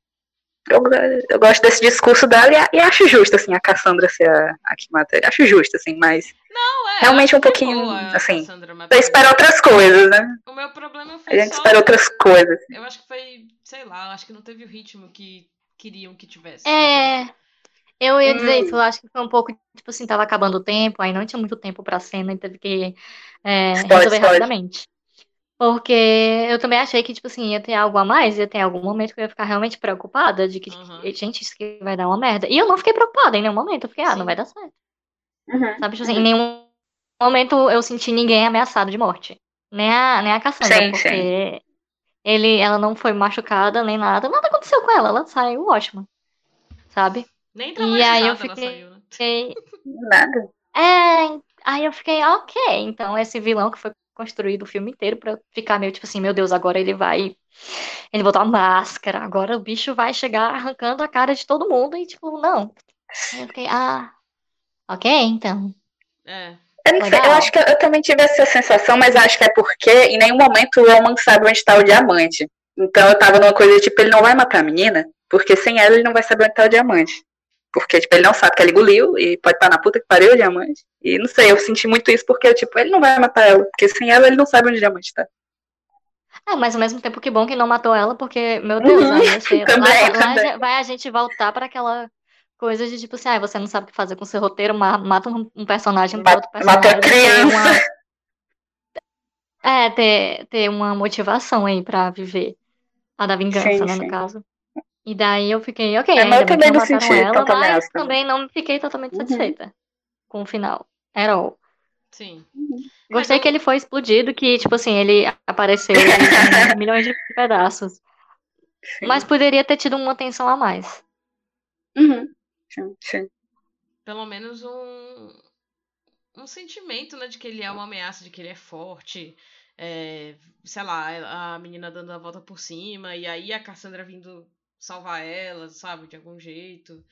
Eu, eu gosto desse discurso dela e, a- e acho justo, assim, a Cassandra ser a, a que mata. Acho justo, assim, mas Não, é, Realmente um pouquinho, boa a assim, espero ele. outras coisas, né? O meu problema A foi gente só. espera outras coisas. Eu acho que foi, sei lá, acho que não teve o ritmo que queriam que tivesse. É, eu ia dizer Hum. isso, eu acho que foi um pouco, tipo assim, tava acabando o tempo, aí não tinha muito tempo pra cena e teve que é, Spoiler, resolver spoiler. rapidamente. Porque eu também achei que, tipo assim, ia ter algo a mais, ia ter algum momento que eu ia ficar realmente preocupada de que, Uhum. gente, isso aqui vai dar uma merda. E eu não fiquei preocupada em nenhum momento, eu fiquei, ah, Sim. não vai dar certo. Uhum. Sabe, tipo assim, em nenhum momento eu senti ninguém ameaçado de morte. Nem a, nem a Cassandra, Sim, porque ele, ela não foi machucada nem nada. Nada aconteceu com ela, ela saiu ótima. Sabe? Nem E aí eu fiquei- saiu, né? Fiquei, Nada. é, aí eu fiquei, ok, então esse vilão que foi construído o filme inteiro pra ficar meio tipo assim, meu Deus, agora ele vai, ele botou a máscara, agora o bicho vai chegar arrancando a cara de todo mundo e tipo, não. Aí eu fiquei, ah, ok, então. É. Eu, não sei, eu acho que eu, eu também tive essa sensação, mas acho que é porque em nenhum momento o Roman sabe onde tá o diamante. Então eu tava numa coisa tipo, ele não vai matar a menina, porque sem ela ele não vai saber onde tá o diamante. Porque, tipo, ele não sabe que ela engoliu e pode estar na puta que pariu o diamante. E não sei, eu senti muito isso porque, tipo, ele não vai matar ela, porque sem ela ele não sabe onde o diamante tá. É, mas ao mesmo tempo que bom que não matou ela, porque, meu Deus, Uhum, aí ia ser- também, lá, lá também. já- vai a gente voltar para aquela coisa de tipo assim, ah, você não sabe o que fazer com seu roteiro, ma- mata um, um personagem pra Ma- outro personagem. Mata a criança. uma- É, ter, ter uma motivação aí pra viver. A da vingança, Sim, né, sim. no caso. E daí eu fiquei, ok, É, mas ainda eu também não senti ela, tanta mas também não fiquei totalmente Uhum. satisfeita com o final. At all. Sim. Gostei eu- que ele foi explodido, que, tipo assim, ele apareceu (laughs) em milhões de pedaços. Sim. Mas poderia ter tido uma tensão a mais. Uhum. Sim, sim. Pelo menos um, um sentimento, né, de que ele é uma ameaça, de que ele é forte. É, sei lá, a menina dando a volta por cima, e aí a Cassandra vindo salvar ela, sabe, de algum jeito.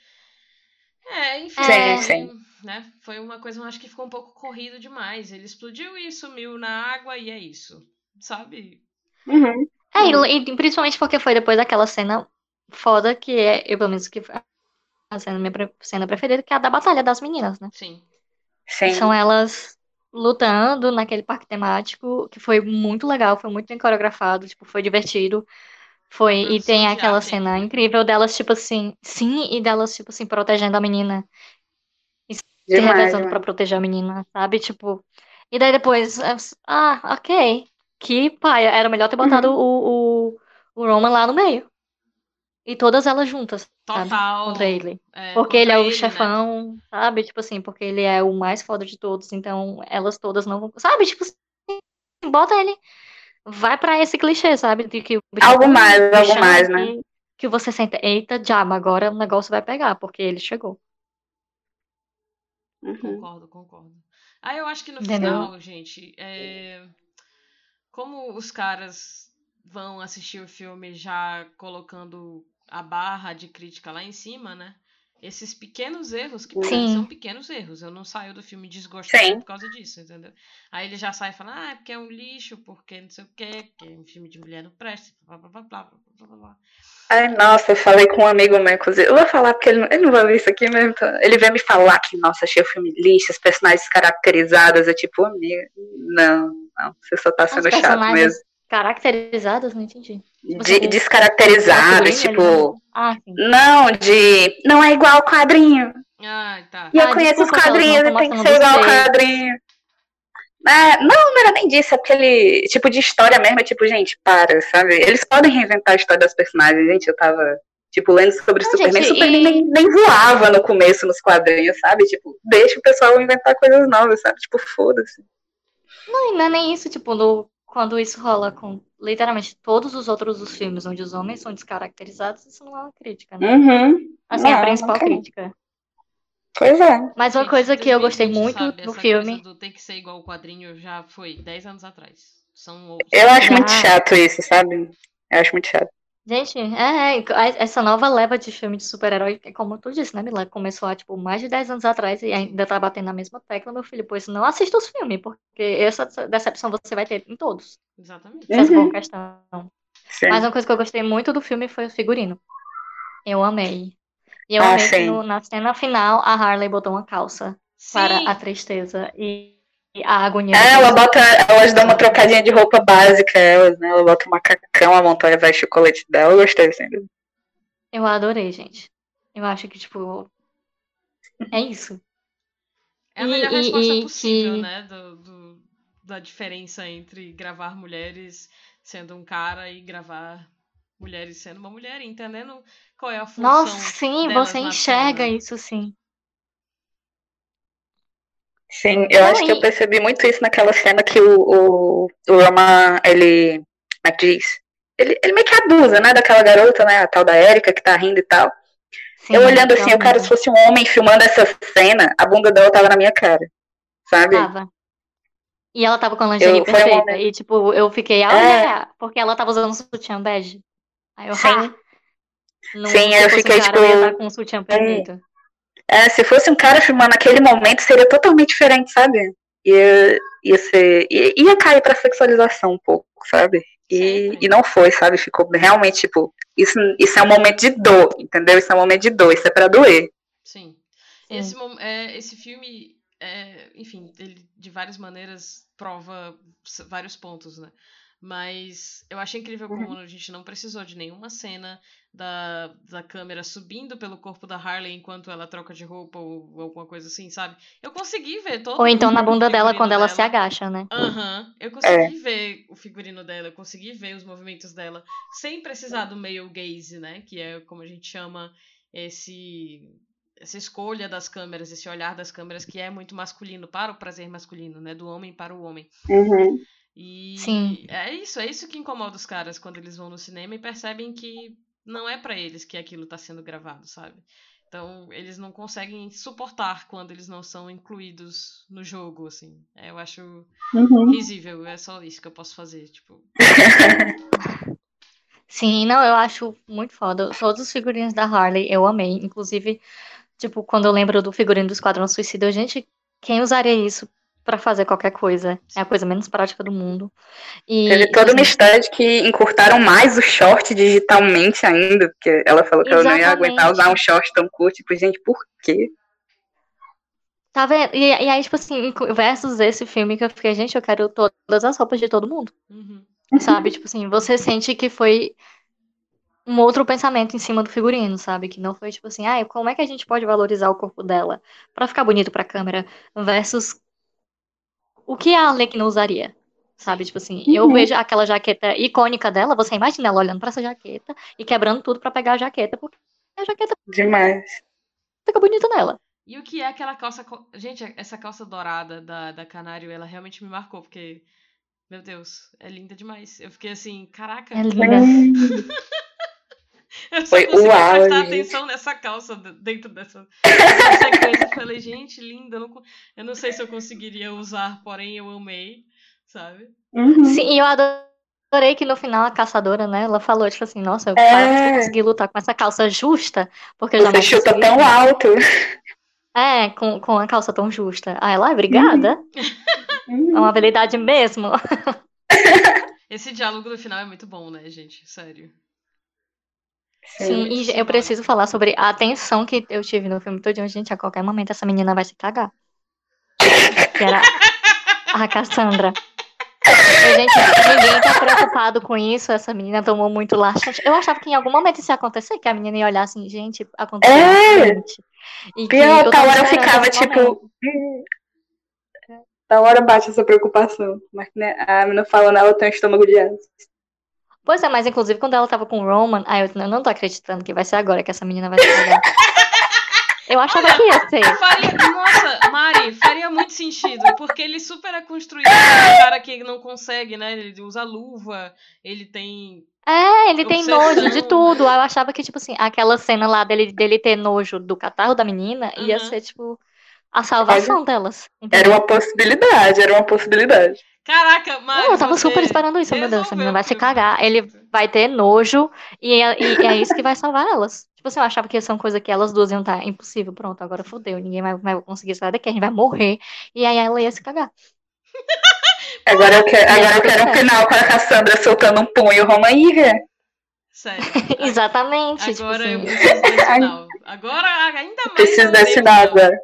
É, enfim, Sim, foi, sim. né? Foi uma coisa, eu acho que ficou um pouco corrido demais. Ele explodiu e sumiu na água e é isso. Sabe? Uhum. É, e, e principalmente porque foi depois daquela cena foda que é, eu pelo menos que foi a cena, minha cena preferida, que é a da Batalha das Meninas, né? Sim. Sim. São elas lutando naquele parque temático, que foi muito legal, foi muito bem coreografado, tipo, foi divertido. Foi, e tem aquela arte cena ainda. incrível delas, tipo assim, sim, e delas, tipo assim, protegendo a menina. se Demais, revezando demais. pra proteger a menina, sabe? Tipo. E daí depois, é, ah, ok. Que paia. Era melhor ter botado o, o, o Roman lá no meio. E todas elas juntas, sabe? Total. Contra ele. é, Porque contra ele é o né? chefão, sabe? Tipo assim, porque ele é o mais foda de todos. Então elas todas não vão. Sabe? Tipo assim, bota ele. Vai pra esse clichê, sabe? De que o bicho Algo um mais, algo mais, né? Que, que você sente, eita, diabo, agora o negócio vai pegar, porque ele chegou. Uhum. Concordo, concordo. Ah, eu acho que no Entendeu? final, gente, é, como os caras vão assistir o filme já colocando a barra de crítica lá em cima, né? Esses pequenos erros, que são pequenos erros. Eu não saio do filme desgostado Sim. por causa disso, entendeu? Aí ele já sai falando, ah, é porque é um lixo, porque não sei o quê, porque é um filme de mulher não presta, blá blá blá blá blá blá blá. Ai, nossa, eu falei com um amigo meu, inclusive. Eu vou falar porque ele não, ele não vai ver isso aqui mesmo. Tá? Ele veio me falar que, nossa, achei o filme lixo, os personagens caracterizadas. Eu, tipo, amigo, não, não, você só tá sendo chato mesmo. Caracterizadas? Não entendi. De, o- descaracterizados, tipo. não- Ah, sim. Não, de. Não é igual ao quadrinho. Ah, tá. E eu Ah, conheço os quadrinhos e tem que ser igual ao quadrinho. É, não, não era nem disso, é aquele tipo de história mesmo, é tipo, gente, para, sabe? Eles podem reinventar a história das personagens, gente, eu tava, tipo, lendo sobre Não, Superman, gente, Superman e- nem, nem voava no começo nos quadrinhos, sabe? Tipo, deixa o pessoal inventar coisas novas, sabe? Tipo, foda-se. Não, e não é nem isso, tipo, no, quando isso rola com literalmente todos os outros dos filmes onde os homens são descaracterizados, isso não é uma crítica, né? Uhum. Assim, Não, a principal crítica. Pois é. Mas uma coisa que eu gostei 2020, muito sabe, no essa filme. coisa do tem que ser igual ao quadrinho já foi 10 anos atrás. São outros. Eu acho muito Já. chato isso, sabe? Eu acho muito chato. Gente, é, é, a- essa nova leva de filme de super-herói, é como tu disse, né, Mila? Começou há, tipo, mais de 10 anos atrás e ainda tá batendo na mesma tecla, meu filho. Pois não assista os filmes, porque essa decepção você vai ter em todos. Exatamente. Essa for Uhum. uma questão. Sim. Mas uma coisa que eu gostei muito do filme foi o figurino. Eu amei. E eu Ah, amei que no- na cena final a Harley botou uma calça para Sim. a tristeza e a agonia. É, ela bota, elas dão uma trocadinha de roupa básica, elas, né? Ela bota um macacão, a montanha veste o colete dela. Eu gostei, assim. Eu adorei, gente. Eu acho que, tipo, é isso. É a E- melhor e- resposta e possível, que- né? Do, do- da diferença entre gravar mulheres sendo um cara e gravar mulheres sendo uma mulher, entendendo qual é a função. Nossa, sim, delas você enxerga cena. isso, sim. Sim, eu Não, acho que eu percebi muito isso naquela cena que o, o, o Roman, ele. Como é que diz? Ele, ele meio que abusa, né, daquela garota, né, a tal da Erika que tá rindo e tal. Sim, eu olhando assim, eu, cara, realmente. se fosse um homem filmando essa cena, a bunda dela tava na minha cara, sabe? Tava. E ela tava com a lingerie Eu- um perfeita. momento- E, tipo, eu fiquei, É. olha, porque ela tava usando um sutiã bege. Aí eu, Sim. ha! Não, Sim, eu um fiquei, cara, tipo, estar com um sutiã perfeito. É, se fosse um cara filmando naquele momento, seria totalmente diferente, sabe? Ia, ia ser. Ia, ia cair pra sexualização um pouco, sabe? E, e não foi, sabe? Ficou realmente, tipo, isso, isso é um momento de dor, entendeu? Isso é um momento de dor, isso é pra doer. Sim. Esse, é, esse filme, é, enfim, ele de várias maneiras prova vários pontos, né? Mas eu acho incrível como a gente não precisou de nenhuma cena da, da câmera subindo pelo corpo da Harley enquanto ela troca de roupa ou alguma coisa assim, sabe? Eu consegui ver todo Ou então na bunda dela quando ela se dela. agacha, né? Aham, eu consegui ver o figurino dela, eu consegui ver os movimentos dela, sem precisar do male gaze, né? Que é como a gente chama esse essa escolha das câmeras, esse olhar das câmeras que é muito masculino para o prazer masculino, né? Do homem para o homem. Uhum. E Sim. é isso, é isso que incomoda os caras quando eles vão no cinema e percebem que não é pra eles que aquilo tá sendo gravado, sabe? Então, eles não conseguem suportar quando eles não são incluídos no jogo, assim. É, eu acho Uhum. risível, é só isso que eu posso fazer, tipo. (laughs) Sim, não, eu acho muito foda. Todos os figurinos da Harley eu amei. Inclusive, tipo, quando eu lembro do figurino do Esquadrão Suicida, eu, gente, quem usaria isso pra fazer qualquer coisa? É a coisa menos prática do mundo. E, Teve toda uma assim, história de que encurtaram mais o short digitalmente ainda, porque ela falou que ela não ia aguentar Exatamente. usar um short tão curto. Tipo, gente, por quê? Tá vendo? E, e aí, tipo assim, versus esse filme que eu fiquei, gente, eu quero todas as roupas de todo mundo. Uhum. Sabe? Tipo assim, você sente que foi um outro pensamento em cima do figurino, sabe? Que não foi tipo assim, ah, como é que a gente pode valorizar o corpo dela pra ficar bonito pra câmera versus o que a Arlequina usaria, sabe? Tipo assim, eu Uhum. vejo aquela jaqueta icônica dela, você imagina ela olhando pra essa jaqueta e quebrando tudo pra pegar a jaqueta, porque a jaqueta Demais. fica bonita nela. E o que é aquela calça. Gente, essa calça dourada da, da Canário, ela realmente me marcou, porque. Meu Deus, é linda demais. Eu fiquei assim, caraca. É linda. (laughs) Eu só Foi consegui o prestar auge. atenção nessa calça dentro dessa, dessa sequência. Eu falei, gente, linda. Eu não, eu não sei se eu conseguiria usar, porém eu amei, sabe? Uhum. Sim, e eu adorei que no final a caçadora, né, ela falou, tipo assim, nossa, eu É. conseguir lutar com essa calça justa, porque eu Você jamais chuta consegui. tão alto. É, com, com a calça tão justa. Ah, ela, obrigada. Uhum. É uma habilidade mesmo. (laughs) Esse diálogo no final é muito bom, né, gente? Sério. Sim, e eu preciso falar sobre a atenção que eu tive no filme todo. Gente, a qualquer momento essa menina vai se cagar. Que era a Cassandra. E, gente, ninguém tá preocupado com isso. Essa menina tomou muito laxante. Eu achava que em algum momento isso ia acontecer, que a menina ia olhar assim, gente, aconteceu É. acidente. E que Pior, eu tal hora eu esperando ficava tipo. "Hum". Tal hora bate essa preocupação. Mas né, a menina falando, ela tem um estômago de aço. Pois é, mas inclusive quando ela tava com o Roman, aí eu, eu não tô acreditando que vai ser agora que essa menina vai se pegar. (laughs) Eu achava que ia ser. Faria, nossa, Mari, faria muito sentido, porque ele super é construído como um cara que não consegue, né? Ele usa luva, ele tem. É, ele tem nojo de tudo. eu achava que, tipo assim, aquela cena lá dele, dele ter nojo do catarro da menina ia Uhum. ser, tipo, a salvação delas. Era Entendeu? uma possibilidade, era uma possibilidade. Caraca, Mari. Não, eu tava super esperando isso, meu Deus, essa resolveu menina vai se cagar. Ele vai ter nojo e é, e é isso que vai salvar elas. Tipo assim, eu achava que ia ser uma coisa que elas duas iam estar impossível. Pronto, agora fodeu, ninguém vai, vai conseguir sair daqui, a gente vai morrer. E aí ela ia se cagar. (laughs) Agora eu quero, agora eu quero um final com a Cassandra soltando um punho, Roma Ira. Sério. (laughs) Exatamente. tipo Agora eu assim. preciso desse final. Agora, ainda mais. Preciso eu desse final. nada.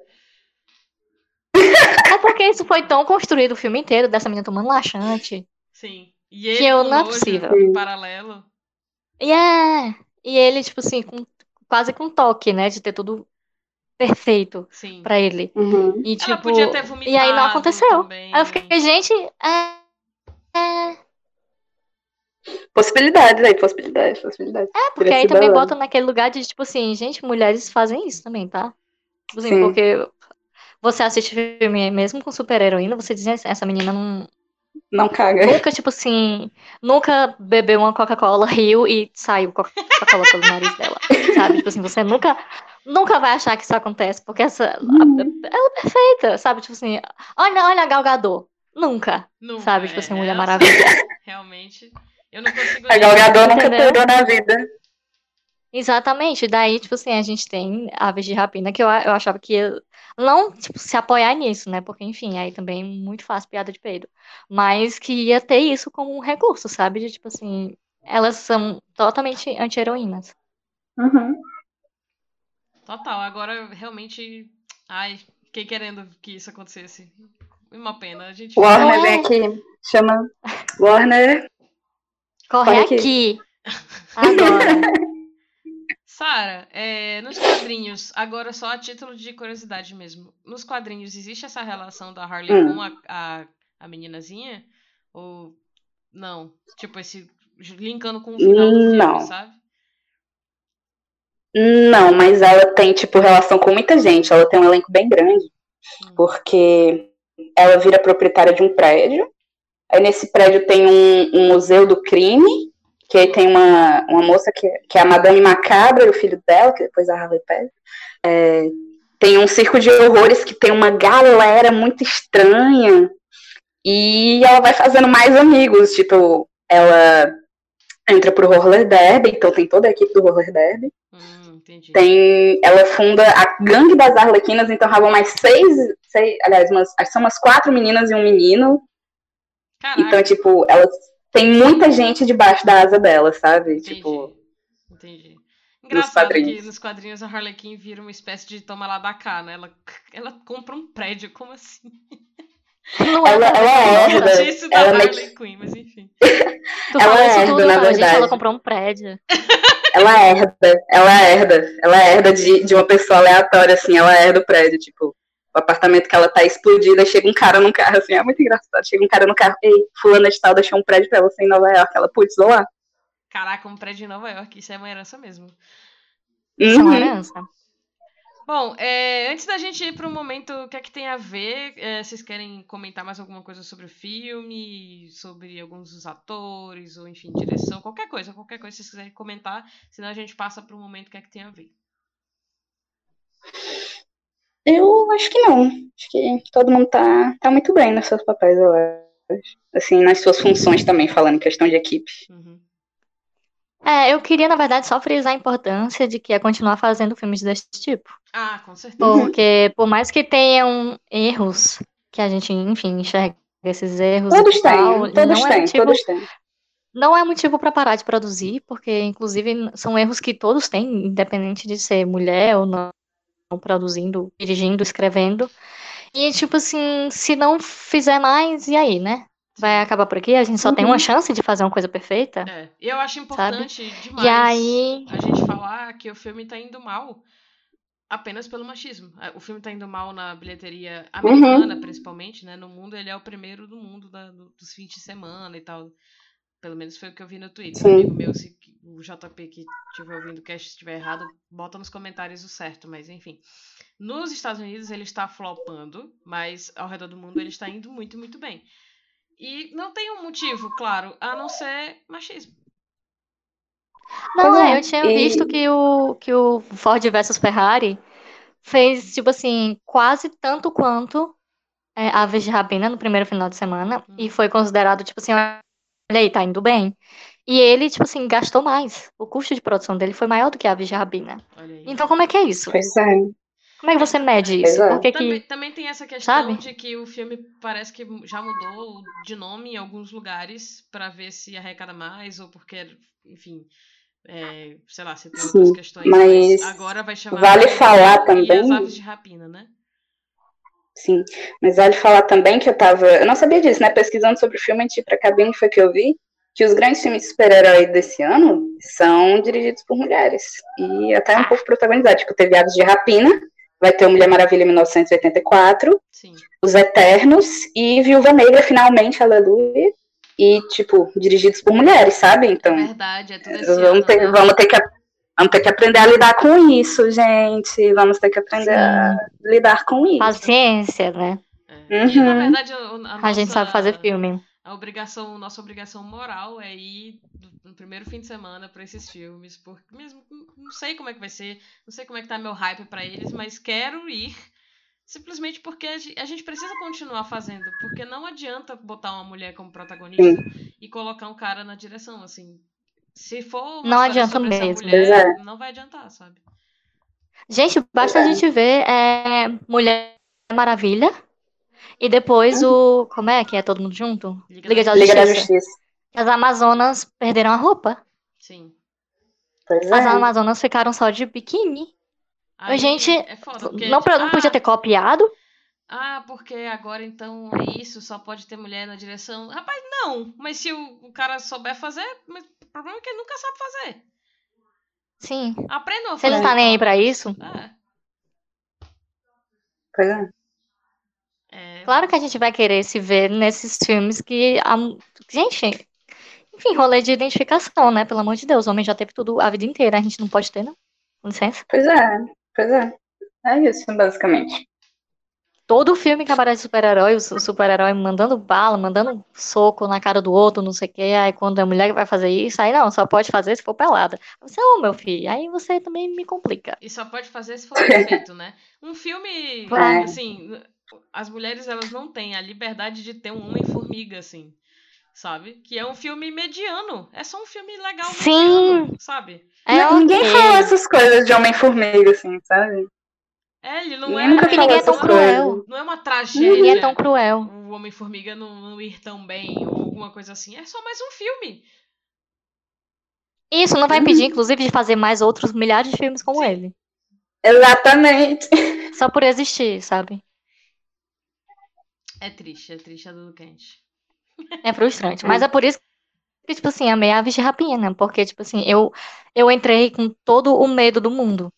É porque isso foi tão construído o filme inteiro, dessa menina tomando laxante. Sim. E ele Que eu- não é possível. em paralelo. E é. E ele, tipo assim, com, quase com toque, né? De ter tudo perfeito Sim. pra ele. Uhum. E, Ela tipo, podia ter vomitado. e aí não aconteceu. Também. Aí eu fiquei, gente, é. É, Possibilidades aí, possibilidades, possibilidades. é porque aí também ela. bota naquele lugar de, tipo assim, gente, mulheres fazem isso também, tá? Tipo assim, Sim. porque você assiste filme mesmo com super-heroína, você diz, essa menina não, Não caga. nunca, tipo assim, nunca bebeu uma Coca-Cola, riu e saiu Coca-Cola pelo nariz dela, sabe? Tipo assim, você nunca, nunca vai achar que isso acontece, porque essa, Uhum. ela é perfeita, sabe? Tipo assim, olha, olha a Gal Gadot, nunca, Nunca, sabe? Tipo é, assim, Mulher essa, Maravilha. (laughs) Realmente. Eu não consigo. A nem- Gal Gadot nunca perdeu na vida. Exatamente, daí, tipo assim, a gente tem Aves de Rapina, que eu, eu achava que ia não, tipo, se apoiar nisso, né? Porque, enfim, aí também é muito fácil piada de peido. Mas que ia ter isso como um recurso, sabe? De, tipo assim, elas são totalmente anti-heroínas. Uhum. Total, agora realmente. Ai, fiquei querendo que isso acontecesse. Uma pena. A gente. Warner vem aqui, chama Warner. Corre aqui. aqui. (laughs) Agora. Sara, é, nos quadrinhos, agora só a título de curiosidade mesmo. Nos quadrinhos, existe essa relação da Harley Hum. com a, a, a meninazinha? Ou não? Tipo, esse. linkando com o final do filme, Não. sabe? Não, mas ela tem, tipo, relação com muita gente. Ela tem um elenco bem grande. Hum. Porque ela vira proprietária de um prédio. Aí nesse prédio tem um, um museu do crime. Que aí tem uma, uma moça que, que é a Madame Macabra, o filho dela, que depois a Harley pega. É, tem um circo de horrores que tem uma galera muito estranha. E ela vai fazendo mais amigos. Tipo, ela entra pro roller derby, então tem toda a equipe do roller derby. Hum. Tem, ela funda a gangue das Arlequinas, então vão mais seis, seis aliás, umas, são umas quatro meninas e um menino. Caraca, Então, tipo, elas tem muita gente debaixo da asa dela, sabe? entendi. Tipo, Entendi. Engraçado que quadrinhos. nos quadrinhos a Harlequin vira uma espécie de toma lá da cá, né? Ela, (laughs) ela compra um prédio, como assim? Não ela, ela é herda. disse da Ela meio Harley que- Quinn, mas enfim. Tu Ela falou é herda, tudo, na. Gente, ela verdade. comprou um prédio. ela herda, ela herda, ela herda de, de uma pessoa aleatória, assim, ela herda o prédio, tipo, o apartamento que ela tá explodida, aí chega um cara no carro, assim, é muito engraçado. Chega um cara no carro, ei, fulana de tal deixou um prédio pra você em Nova York. Ela, putz, vou lá. Caraca, um prédio em Nova York, isso é uma herança mesmo. Isso é uma Uhum. herança. Bom, é, antes da gente ir para o momento, o que é que tem a ver? É, vocês querem comentar mais alguma coisa sobre o filme, sobre alguns dos atores, ou enfim, direção, qualquer coisa, qualquer coisa que vocês quiserem comentar, senão a gente passa para o momento o que é que tem a ver. Eu acho que não. Acho que todo mundo tá, tá muito bem nos seus papéis, eu acho. Assim, nas suas funções também, falando em questão de equipe. Uhum. É, eu queria, na verdade, só frisar a importância de que é continuar fazendo filmes desse tipo. Ah, com certeza. Porque, por mais que tenham erros, que a gente, enfim, enxerga esses erros Todos têm, todos não é têm, motivo, todos têm. não é motivo para parar de produzir, porque, inclusive, são erros que todos têm, independente de ser mulher ou não, produzindo, dirigindo, escrevendo. E, tipo assim, se não fizer mais, e aí, né? vai acabar por aqui, a gente só tem Uhum. uma chance de fazer uma coisa perfeita. É, e eu acho importante demais E aí, a gente falar que o filme tá indo mal apenas pelo machismo. É, O filme tá indo mal na bilheteria americana, principalmente, né? No mundo, ele é o primeiro do mundo da- do- dos fins de semana e tal. Pelo menos foi o que eu vi no Twitter. Sim. Um amigo meu, se o JP que estiver ouvindo o cast estiver errado, bota nos comentários o certo, mas enfim. Nos Estados Unidos ele está flopando, mas ao redor do mundo ele está indo muito, muito bem. E não tem um motivo, claro, a não ser machismo. não, é, é, eu tinha e- visto que o, que o Ford versus Ferrari fez, tipo assim, quase tanto quanto é, Aves de Rapina no primeiro final de semana. E Hum. foi considerado, tipo assim, olha aí, tá indo bem. E ele, tipo assim, gastou mais. O custo de produção dele foi maior do que Aves de. Olha aí. Então, como é que é isso? Pois é. Como é que você mede isso? é. Que Também, que... também tem essa questão Sabe? de que o filme parece que já mudou de nome em alguns lugares pra ver se arrecada mais ou porque, enfim, é, sei lá, se tem Sim, outras questões. mas agora vai chamar vale falar também- as aves de rapina, né? Sim, mas vale falar também que eu tava. Eu não sabia disso, né? Pesquisando sobre o filme, ir pra cabine foi que eu vi que os grandes filmes de super-herói desse ano são dirigidos por mulheres. E até um pouco protagonizados. Tipo, teve Aves de Rapina, vai ter o Mulher Maravilha em 1984, Sim. Os Eternos e Viúva Negra, finalmente, aleluia. E, tipo, dirigidos por mulheres, sabe? É Então, verdade, é tudo vamos ter, né? vamos, ter que, vamos ter que aprender a lidar com isso, gente. Vamos ter que aprender a lidar com isso. Paciência, né? É. E, na Uhum. verdade, a, A gente sabe fazer nossa- filme. A obrigação, nossa obrigação moral é ir no primeiro fim de semana pra esses filmes, porque mesmo não sei como é que vai ser, não sei como é que tá meu hype pra eles, mas quero ir simplesmente porque a a gente precisa continuar fazendo, porque não adianta botar uma mulher como protagonista e colocar um cara na direção, assim. Se for uma Não adianta sobre essa mesmo. mulher, Pois não vai adiantar, sabe? Gente, basta a É. gente ver é, Mulher Maravilha e depois o. Como é que é todo mundo junto? Liga Liga da da Liga da Justiça. As Amazonas perderam a roupa. Sim. Pois As é. Amazonas ficaram só de biquíni. Aí gente, é foda, porque, Não, tipo, não podia ah, ter copiado? Ah, porque agora então é isso, só pode ter mulher na direção. Rapaz, não. Mas se o, o cara souber fazer, mas o problema é que ele nunca sabe fazer. Sim. Aprenda a fazer. não tá nem aí pra isso. É, Pois é. é, Claro que a gente vai querer se ver nesses filmes que. a- Gente, enfim, rolê de identificação, né? Pelo amor de Deus, o homem já teve tudo a vida inteira, a gente não pode ter, não? Com licença. Pois é. Pois é. É isso, basicamente. Todo filme que aparece super-herói, o su- super-herói mandando bala, mandando soco na cara do outro, não sei o quê. Aí quando a mulher vai fazer isso, aí não, só pode fazer se for pelada. Você, ô meu filho, aí você também me complica. E só pode fazer se for perfeito, né? Um filme, É. assim, as mulheres elas não têm a liberdade de ter um Homem-Formiga, assim. Sabe? Que é um filme mediano. É só um filme legal Sim. mediano, sabe? É Ninguém ok. fala essas coisas de Homem-Formiga, assim, sabe? É, ele não Ninguém é. nunca ninguém é tão cruel. Não é uma Ninguém tragédia. é tão cruel. o Homem-Formiga não, não ir tão bem ou alguma coisa assim. É só mais um filme. Isso não vai impedir, inclusive, de fazer mais outros milhares de filmes como ele. Exatamente. (laughs) Só por existir, sabe? É triste, é triste a Dudu Quente. É frustrante. (laughs) Mas é por isso que, tipo assim, amei Aves de Rapina. Porque, tipo assim, eu, eu entrei com todo o medo do mundo.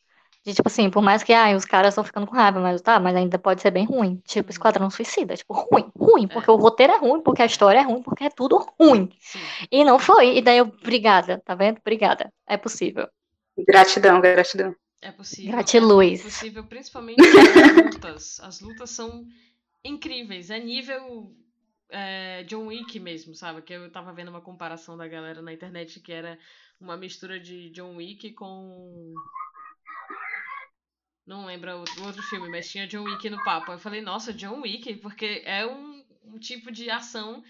De, tipo assim, por mais que, ai, os caras estão ficando com raiva, mas tá, mas ainda pode ser bem ruim. Tipo, Esquadrão Suicida. Tipo, ruim, ruim. Porque o roteiro é ruim, porque a história é ruim, porque é tudo ruim. Sim. E não foi. E daí eu, obrigada, tá vendo? Obrigada. É possível. Gratidão, gratidão. É possível. Gratiluz. É possível, principalmente as lutas. As lutas são incríveis. É nível é, John Wick mesmo, sabe? Que eu tava vendo uma comparação da galera na internet que era uma mistura de John Wick com. Não lembro o outro filme, mas tinha John Wick no papo. Eu falei, nossa, John Wick, porque é um, um tipo de ação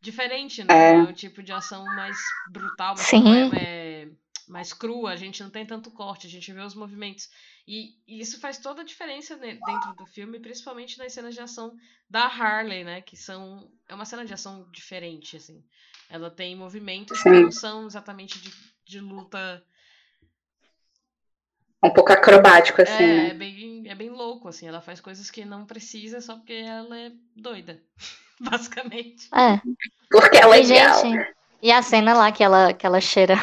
diferente, né? É. É um tipo de ação mais brutal, mais, Sim. é, mais crua, a gente não tem tanto corte, a gente vê os movimentos. E, e isso faz toda a diferença dentro do filme, principalmente nas cenas de ação da Harley, né? Que são. É uma cena de ação diferente, assim. Ela tem movimentos que Sim. não são exatamente de, de luta. Um pouco acrobático, assim, é, né? é bem, é bem louco, assim. Ela faz coisas que não precisa só porque ela é doida. (laughs) basicamente. É. Porque é E, legal. gente, e a cena lá que ela, que ela cheira.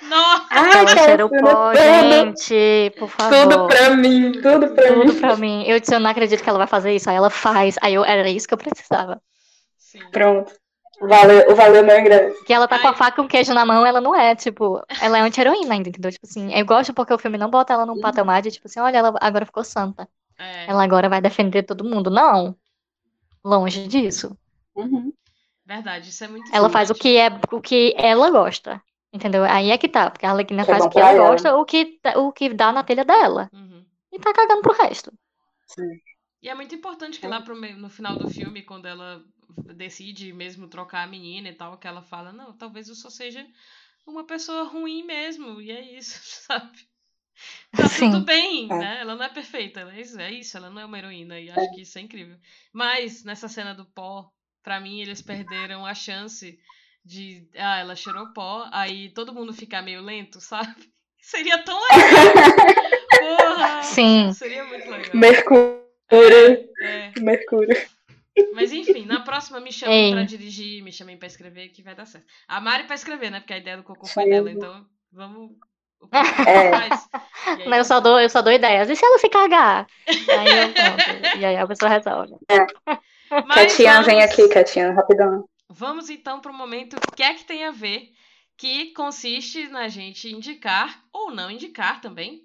Nossa! Ai, Que ela cheira o tudo, pó, gente, por favor. tudo pra mim, tudo pra Tudo mim. pra mim. Eu disse, eu não acredito que ela vai fazer isso. Aí ela faz. Aí eu, era isso que eu precisava. Sim. Pronto. Valeu, valeu meu ingresso. Que ela tá com a Ai. faca e um queijo na mão, ela não é, tipo, ela é anti-heroína ainda, entendeu? Tipo assim, eu gosto porque o filme não bota ela num patamar de, tipo assim, olha, ela agora ficou santa. É, Ela agora vai defender todo mundo. Não. Longe disso. Uhum. verdade, isso é muito Ela faz o que é o que ela gosta. Entendeu? Aí é que tá, porque a Arlequina Que é faz o que ela ela. gosta, o que, o que dá na telha dela. Uhum. E tá cagando pro resto. E é muito importante que lá pro meio, no final do filme, quando ela decide mesmo trocar a menina e tal, que ela fala, não, talvez eu só seja uma pessoa ruim mesmo, e é isso, (laughs) sabe? Tá Sim. tudo bem, É. né? Ela não é perfeita, é isso, é isso, ela não é uma heroína, e acho que isso é incrível. Mas, nessa cena do pó, pra mim, eles perderam a chance de, ah, ela cheirou pó, aí todo mundo ficar meio lento, (laughs) sabe? Seria tão legal! Porra! Sim. Seria muito legal. Mercúrio, É. Mercúrio. Mas enfim, próxima me chamem Ei. pra dirigir, me chamem pra escrever, que vai dar certo. A Mari pra escrever, né? Porque a ideia do Cocô foi dela, então vamos. O que É. faz? E aí, Mas eu só dou, eu só dou ideias. E se ela se cagar? Aí eu. E aí a pessoa resolve. (laughs) Mas Catinha, vem vamos- aqui, Catinha, rapidão. Vamos então pro momento que é que tem a ver, que consiste na gente indicar, ou não indicar também,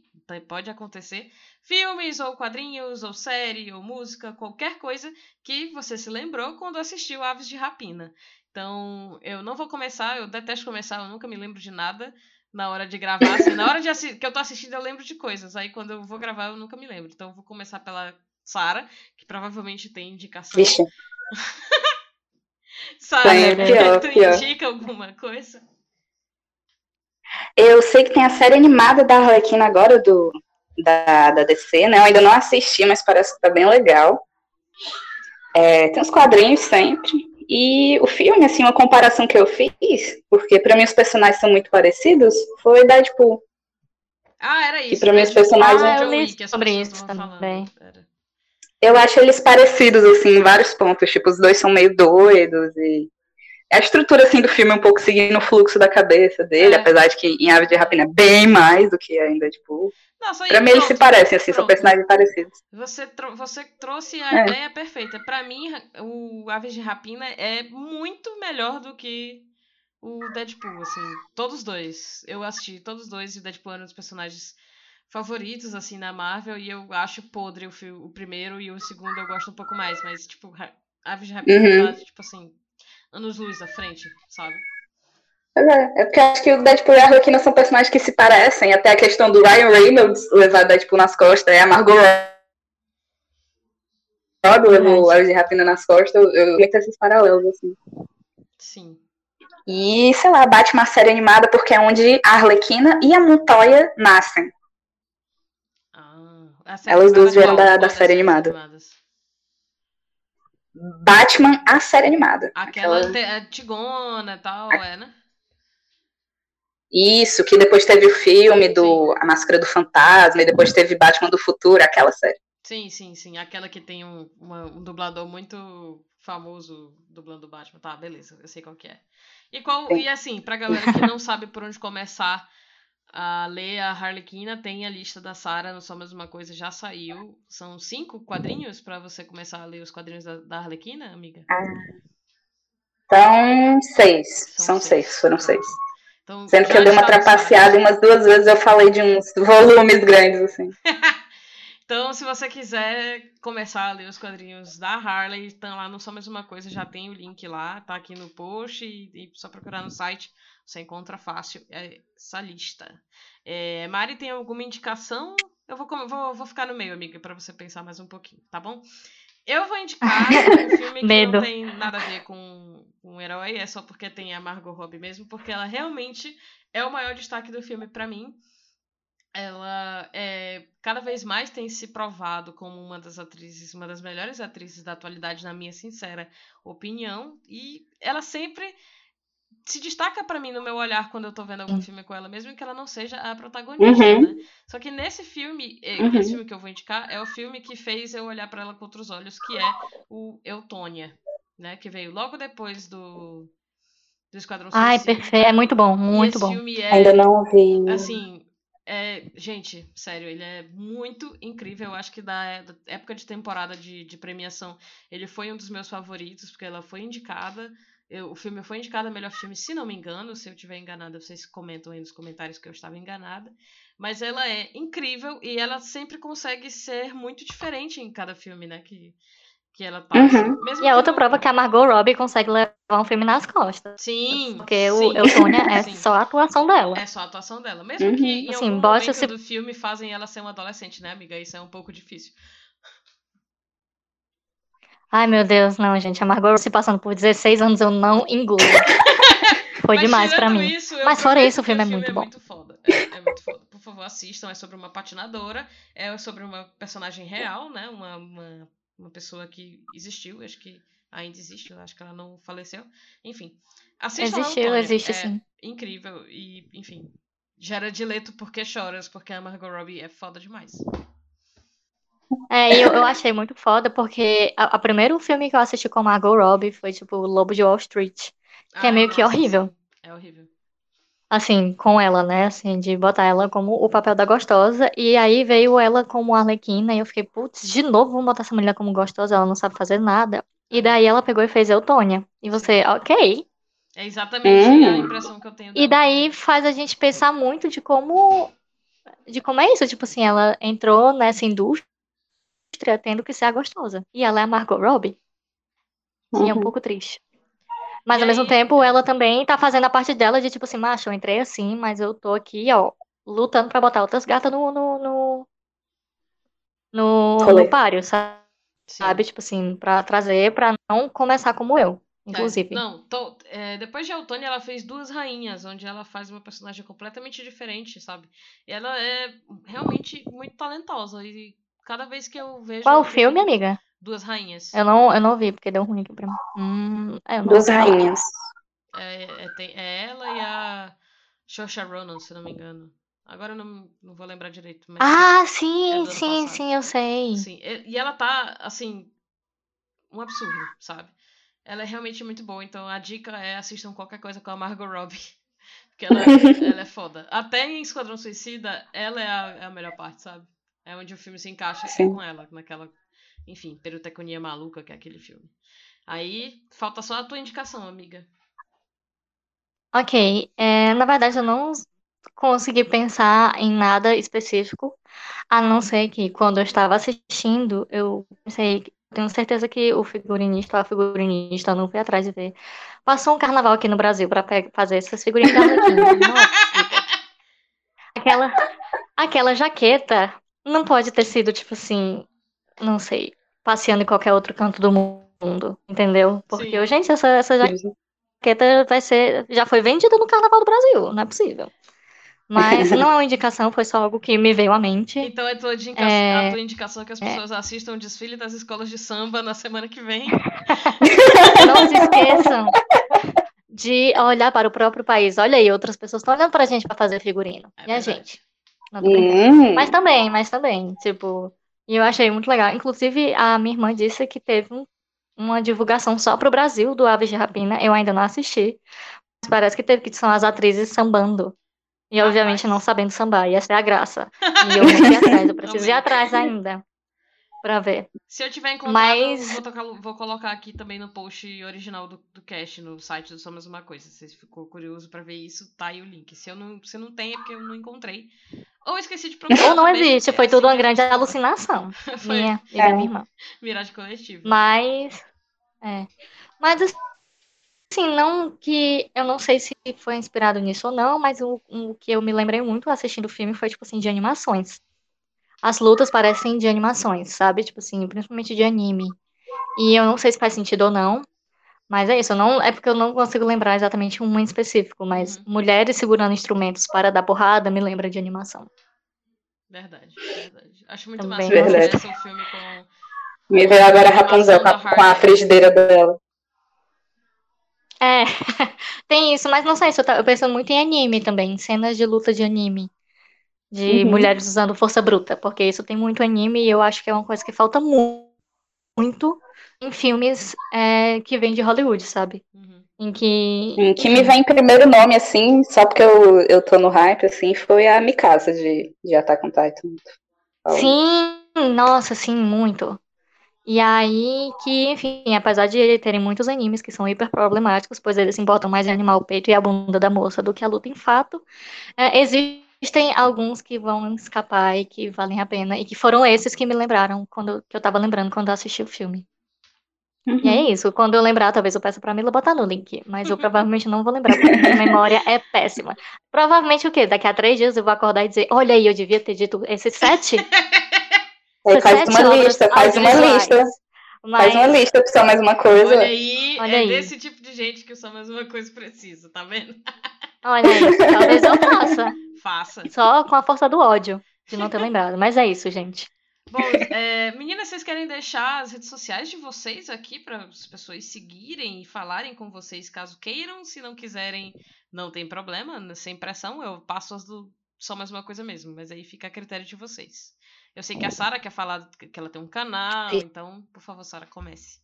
pode acontecer, filmes ou quadrinhos, ou série, ou música, qualquer coisa que você se lembrou quando assistiu Aves de Rapina. Então, eu não vou começar, eu detesto começar, eu nunca me lembro de nada na hora de gravar. Assim, na hora de que eu tô assistindo, eu lembro de coisas. Aí quando eu vou gravar, eu nunca me lembro. Então, eu vou começar pela Sara, que provavelmente tem indicação. Vixe, (laughs) Sara, Tem, pior, tu pior. indica alguma coisa? eu sei que tem a série animada da Arlequina agora, do, da, da DC, né? Eu ainda não assisti, mas parece que tá bem legal. É, tem os quadrinhos sempre. E o filme, assim, uma comparação que eu fiz, porque pra mim os personagens são muito parecidos, foi Deadpool. Ah, era isso. pra mim, né? os personagens- Ah, eu li sobre isso também. falando. Eu acho eles parecidos, assim, em vários pontos. Tipo, os dois são meio doidos e... A estrutura, assim, do filme é um pouco seguindo o fluxo da cabeça dele, É. apesar de que em Ave de Rapina é bem mais do que ainda, tipo... Aí, Pra mim eles se parecem, assim, são pronto. personagens parecidos. Você, tro- você trouxe a É. ideia perfeita. Pra mim, o Aves de Rapina é muito melhor do que o Deadpool, assim. Todos os dois. Eu assisti todos os dois e o Deadpool era um dos personagens favoritos, assim, na Marvel. E eu acho podre o, fi- o primeiro e o segundo eu gosto um pouco mais. Mas, tipo, Aves de Rapina Uhum. tá, tipo assim, anos-luz à frente, sabe? É, é porque acho que o Deadpool e a Arlequina são personagens que se parecem, até a questão do Ryan Reynolds levar Deadpool nas costas, é a Margot Robbie levou Ave de Rapina nas costas, eu, eu meto esses paralelos, assim. Sim. E, sei lá, Batman a série animada, porque é onde a Arlequina e a Montoya nascem. Ah, a Elas duas vieram da- da série animada. animadas? Batman a série animada. Aquela Aquela- te- é Tigona e tal, é, né? Isso, que depois teve o filme do A Máscara do Fantasma, e depois teve Batman do Futuro, aquela série. Sim, sim, sim. Aquela que tem um, uma- um dublador muito famoso dublando o Batman. Tá, beleza, eu sei qual que é. E, qual, Sim. e assim, pra galera que não sabe por onde começar a ler a Harlequina, tem a lista da Sarah, não só mais uma coisa, já saiu. São cinco quadrinhos pra você começar a ler os quadrinhos da, da Harlequina, amiga? Então, seis. São São seis. seis, foram seis. Então, Sendo que eu dei uma trapaceada umas duas vezes eu falei de uns (laughs) volumes grandes, assim. (laughs) Então, se você quiser começar a ler os quadrinhos da Harley, estão lá no Só Mais Uma Coisa, já tem o link lá, tá aqui no post, e, e só procurar no site, você encontra fácil essa lista. É, Mari, tem alguma indicação? Eu vou, vou, vou ficar no meio, amiga, pra você pensar mais um pouquinho, tá bom? Eu vou (laughs) indicar um filme que Medo. não tem nada a ver com um herói, é só porque tem a Margot Robbie mesmo, porque ela realmente é o maior destaque do filme pra mim ela é, cada vez mais tem se provado como uma das atrizes, uma das melhores atrizes da atualidade, na minha sincera opinião. E ela sempre se destaca pra mim no meu olhar quando eu tô vendo algum Sim. filme com ela, mesmo que ela não seja a protagonista, Uhum. né? Só que nesse filme, eh, Uhum. esse filme que eu vou indicar, é o filme que fez eu olhar pra ela com outros olhos, que é o Eutônia. né? Que veio logo depois do, do Esquadrão Ai, Suicida. perfeito. É muito bom, muito esse bom. filme é, Ainda não vi. assim, é, gente, sério, ele é muito incrível. Eu acho que da, da época de temporada de, de premiação, ele foi um dos meus favoritos, porque ela foi indicada. Eu- o filme foi indicado a melhor filme, se não me engano. Se eu estiver enganada, vocês comentam aí nos comentários que eu estava enganada. Mas ela é incrível e ela sempre consegue ser muito diferente em cada filme, né? Que, que ela tá. Uhum. Mesmo E a outra não- prova é que a Margot Robbie consegue levar um filme nas costas. Sim. Porque sim, o Eutônia (laughs) é sim. só a atuação dela. É só a atuação dela. Mesmo Uhum. que em Assim, algum momento esse- do filme fazem ela ser uma adolescente, né, amiga? Isso é um pouco difícil. Ai, meu Deus, não, gente. A Margot se passando por 16 anos, eu não engulo. (laughs) Foi Mas demais pra tirando mim. isso, Mas fora isso, o que filme é muito bom. muito foda. É, é muito foda. Por favor, assistam. É sobre uma patinadora. É sobre uma personagem real, né? Uma, uma, uma pessoa que existiu. Acho que ainda existe. Acho que ela não faleceu. Enfim. Assistam Existiu, existe é sim. incrível. E, enfim. Gera dileto porque choras. Porque a Margot Robbie é foda demais. É, e eu, eu achei muito foda, porque a, a primeiro filme que eu assisti com a Margot Robbie foi, tipo, O Lobo de Wall Street. Que é Ai, meio que horrível. É horrível. Assim, com ela, né? Assim, de botar ela como o papel da gostosa. E aí veio ela como Arlequina, e eu fiquei, putz, de novo vamos botar essa mulher como gostosa, ela não sabe fazer nada. E daí ela pegou e fez Eutônia. E você, ok. É exatamente a Hum. impressão que eu tenho E dela daí também. faz a gente pensar muito de como. De como é isso. Tipo assim, ela entrou nessa indústria tendo que ser a gostosa. E ela é a Margot Robbie. E é um Uhum. pouco triste. Mas E ao mesmo aí- tempo, ela também tá fazendo a parte dela de tipo assim, macho, eu entrei assim, mas eu tô aqui, ó, lutando pra botar outras gatas no, no, no, no, no páreo, sabe? Sim. Tipo assim, pra trazer, pra não começar como eu, É, inclusive. Não, tô- é, depois de Eutônia, ela fez Duas Rainhas, onde ela faz uma personagem completamente diferente, sabe? E ela é realmente muito talentosa. E cada vez que eu vejo. Qual o filme, amiga? Duas Rainhas. Eu não, eu não vi, porque deu ruim aqui pra mim. Hum, é, Duas rainhas. É, é, tem- é ela e a Saoirse Ronan, se não me engano. Agora eu não, não vou lembrar direito. Mas Ah, é sim, ano sim, passado. sim, eu sei. Sim, e e ela tá, assim, um absurdo, sabe? Ela é realmente muito boa, então a dica é assistam qualquer coisa com a Margot Robbie. (laughs) Porque ela, ela é foda. Até em Esquadrão Suicida, ela é a, é a melhor parte, sabe? É onde o filme se encaixa é Sim. com ela, naquela, enfim, peruteconia maluca que é aquele filme. Aí, falta só a tua indicação, amiga. Ok, é, na verdade eu não consegui pensar em nada específico, a não ser que quando eu estava assistindo, eu pensei, tenho certeza que o figurinista ou a figurinista, eu não fui atrás de ver, passou um carnaval aqui no Brasil para fazer essas figurinhas da Arlequina. (laughs) Aquela, aquela jaqueta não pode ter sido, tipo assim, não sei, passeando em qualquer outro canto do mundo, entendeu? Porque, Sim. gente, essa, essa jaqueta vai ser, já foi vendida no Carnaval do Brasil, não é possível. Mas (laughs) não é uma indicação, foi só algo que me veio à mente. Então é tua indica- É. a tua indicação que as pessoas assistam o desfile das escolas de samba na semana que vem. (laughs) Não se esqueçam de olhar para o próprio país. Olha aí, outras pessoas estão olhando pra gente para fazer figurino. É e a gente? Hum. Mas também, mas também, tipo, e eu achei muito legal. Inclusive, a minha irmã disse que teve um- uma divulgação só pro Brasil do Aves de Rapina. Eu ainda não assisti. Mas parece que teve que são as atrizes sambando. E obviamente não sabendo sambar. E essa é a graça. (laughs) E eu fui atrás, eu preciso ir atrás ainda. Pra ver. Se eu tiver encontrado, Mas- vou, tocar- vou colocar aqui também no post original do, do cast, no site do Só Mais Uma Coisa. Se você ficou curioso pra ver isso, tá aí o link. Se eu não, se não tem, é porque eu não encontrei. Ou esqueci de procurar. Ou não existe, foi tudo uma grande alucinação. (laughs) Foi Minha e da É. minha irmã. miragem coletiva. Mas, é. Mas assim, não que eu não sei se foi inspirado nisso ou não, mas o, o que eu me lembrei muito assistindo o filme foi tipo assim de animações. As lutas parecem de animações, sabe? Tipo assim, principalmente de anime. E eu não sei se faz sentido ou não, mas é isso, não é porque eu não consigo lembrar exatamente um em específico, mas Uhum. mulheres segurando instrumentos para dar porrada me lembra de animação. Verdade, verdade. Acho muito Também. massa Verdade. filme com. Me veio agora a Rapunzel com a, com a frigideira dela. É, (laughs) tem isso, mas não sei, eu tava pensando muito em anime também, cenas de luta de anime, de Uhum. mulheres usando força bruta, porque isso tem muito anime e eu acho que é uma coisa que falta mu- muito em filmes é, que vêm de Hollywood, sabe? Uhum. Em que. O que me vem em primeiro nome, assim, só porque eu, eu tô no hype, assim, foi a Mikasa de, de Attack on Titan. Sim, nossa, sim, muito. E aí que, enfim, apesar de terem muitos animes que são hiper problemáticos, pois eles se importam mais em animar o peito e a bunda da moça do que a luta em fato, é, existem alguns que vão escapar e que valem a pena, e que foram esses que me lembraram quando que eu tava lembrando quando eu assisti o filme. E é isso, quando eu lembrar, talvez eu peça pra Mila botar no link, mas eu provavelmente não vou lembrar, porque minha memória é péssima. Provavelmente o quê? Daqui a três dias eu vou acordar e dizer, olha aí, eu devia ter dito esses sete (laughs) Aí faz uma lista, faz uma lista. Mas, Faz uma lista pra só mais uma coisa. Olha aí, Olha é aí. desse tipo de gente que só mais uma coisa precisa, tá vendo? (laughs) olha aí, talvez eu faça. Faça. Só com a força do ódio, de não ter (laughs) lembrado. Mas é isso, gente. Bom, (laughs) é, meninas, vocês querem deixar as redes sociais de vocês aqui para as pessoas seguirem e falarem com vocês caso queiram? Se não quiserem, não tem problema, né, sem pressão, eu passo as do só mais uma coisa mesmo, mas aí fica a critério de vocês. Eu sei que a Sara quer falar que ela tem um canal, então, por favor, Sara, comece.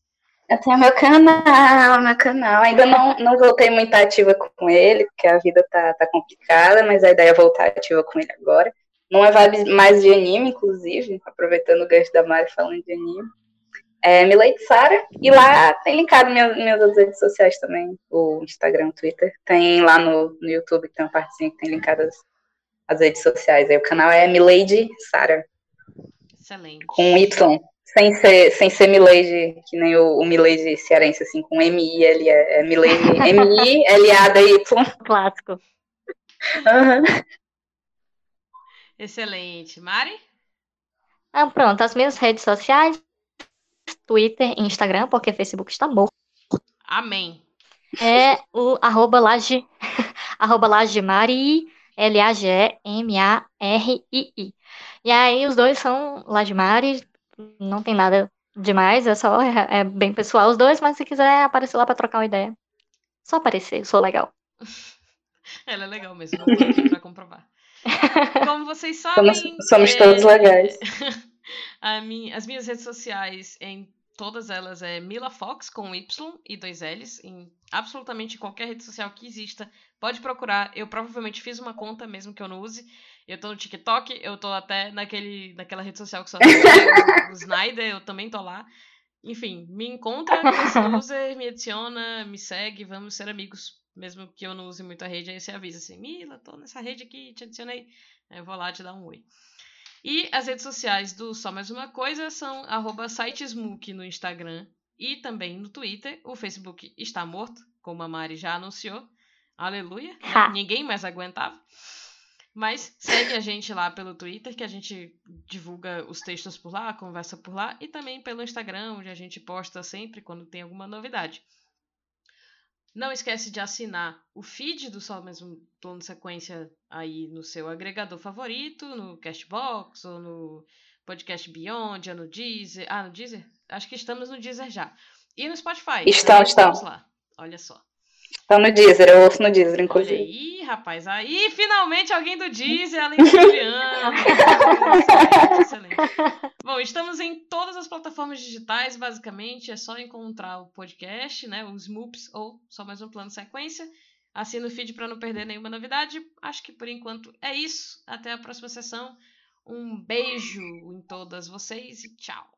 Eu tenho meu canal, meu canal. Ainda não, não voltei muito ativa com ele, porque a vida tá, tá complicada, mas a ideia é voltar ativa com ele agora. Não é vibe mais de anime, inclusive, aproveitando o gancho da Mari falando de anime. É Milady Sara, e lá tem linkado minhas, minhas redes sociais também, o Instagram, o Twitter. Tem lá no, no YouTube, que tem uma partezinha que tem linkadas as redes sociais. Aí o canal é Milady Sara, Excelente. com Y. Sem ser, sem ser Milady, que nem o, o Milady cearense, assim, com M-I-L, é, é Milady, M-I-L-A-D-Y. Clássico. Aham. Excelente. Mari? Ah, pronto, as minhas redes sociais, Twitter e Instagram, porque Facebook está morto. Amém. É o arroba laje, (laughs) arroba lajemari, L-A-G-E-M-A-R-I-I. E aí os dois são Lajemari, não tem nada demais, é só, é, é bem pessoal os dois, mas se quiser aparecer lá para trocar uma ideia, só aparecer, eu sou legal. (laughs) Ela é legal mesmo, vou aqui pra comprovar. (laughs) Como vocês sabem. Somos, somos é, todos legais. (laughs) as minhas redes sociais, em todas elas, é Mila Fox com Y e dois L's. Em absolutamente qualquer rede social que exista, pode procurar. Eu provavelmente fiz uma conta, mesmo que eu não use. Eu tô no TikTok, eu tô até naquele, naquela rede social que só tem (laughs) o, Snyder, eu também tô lá. Enfim, me encontra user, me (laughs) adiciona, me segue, vamos ser amigos. Mesmo que eu não use muito a rede, aí você avisa assim, Mila, tô nessa rede aqui, te adicionei. Aí eu vou lá te dar um oi. E as redes sociais do Só Mais Uma Coisa são arroba sitesmook no Instagram e também no Twitter. O Facebook está morto, como a Mari já anunciou. Aleluia. né? Ha. Ninguém mais aguentava. Mas segue a gente lá pelo Twitter, que a gente divulga os textos por lá, conversa por lá, e também pelo Instagram, onde a gente posta sempre quando tem alguma novidade. Não esquece de assinar o feed do Só Mesmo Plano Sequência aí no seu agregador favorito, no Castbox ou no Podcast Beyond, ou no Deezer. Ah, no Deezer? Acho que estamos no Deezer já. E no Spotify. Estamos, também estamos. lá. Olha só. Tá no Deezer, eu ouço no Deezer, Olha inclusive. aí, rapaz. Aí, finalmente alguém do Deezer, além do Juliano. excelente, (laughs) excelente. Bom, estamos em todas as plataformas digitais, basicamente. É só encontrar o podcast, né? Os MOOPs ou só mais um plano sequência. Assina o feed para não perder nenhuma novidade. Acho que por enquanto é isso. Até a próxima sessão. Um beijo em todas vocês e tchau.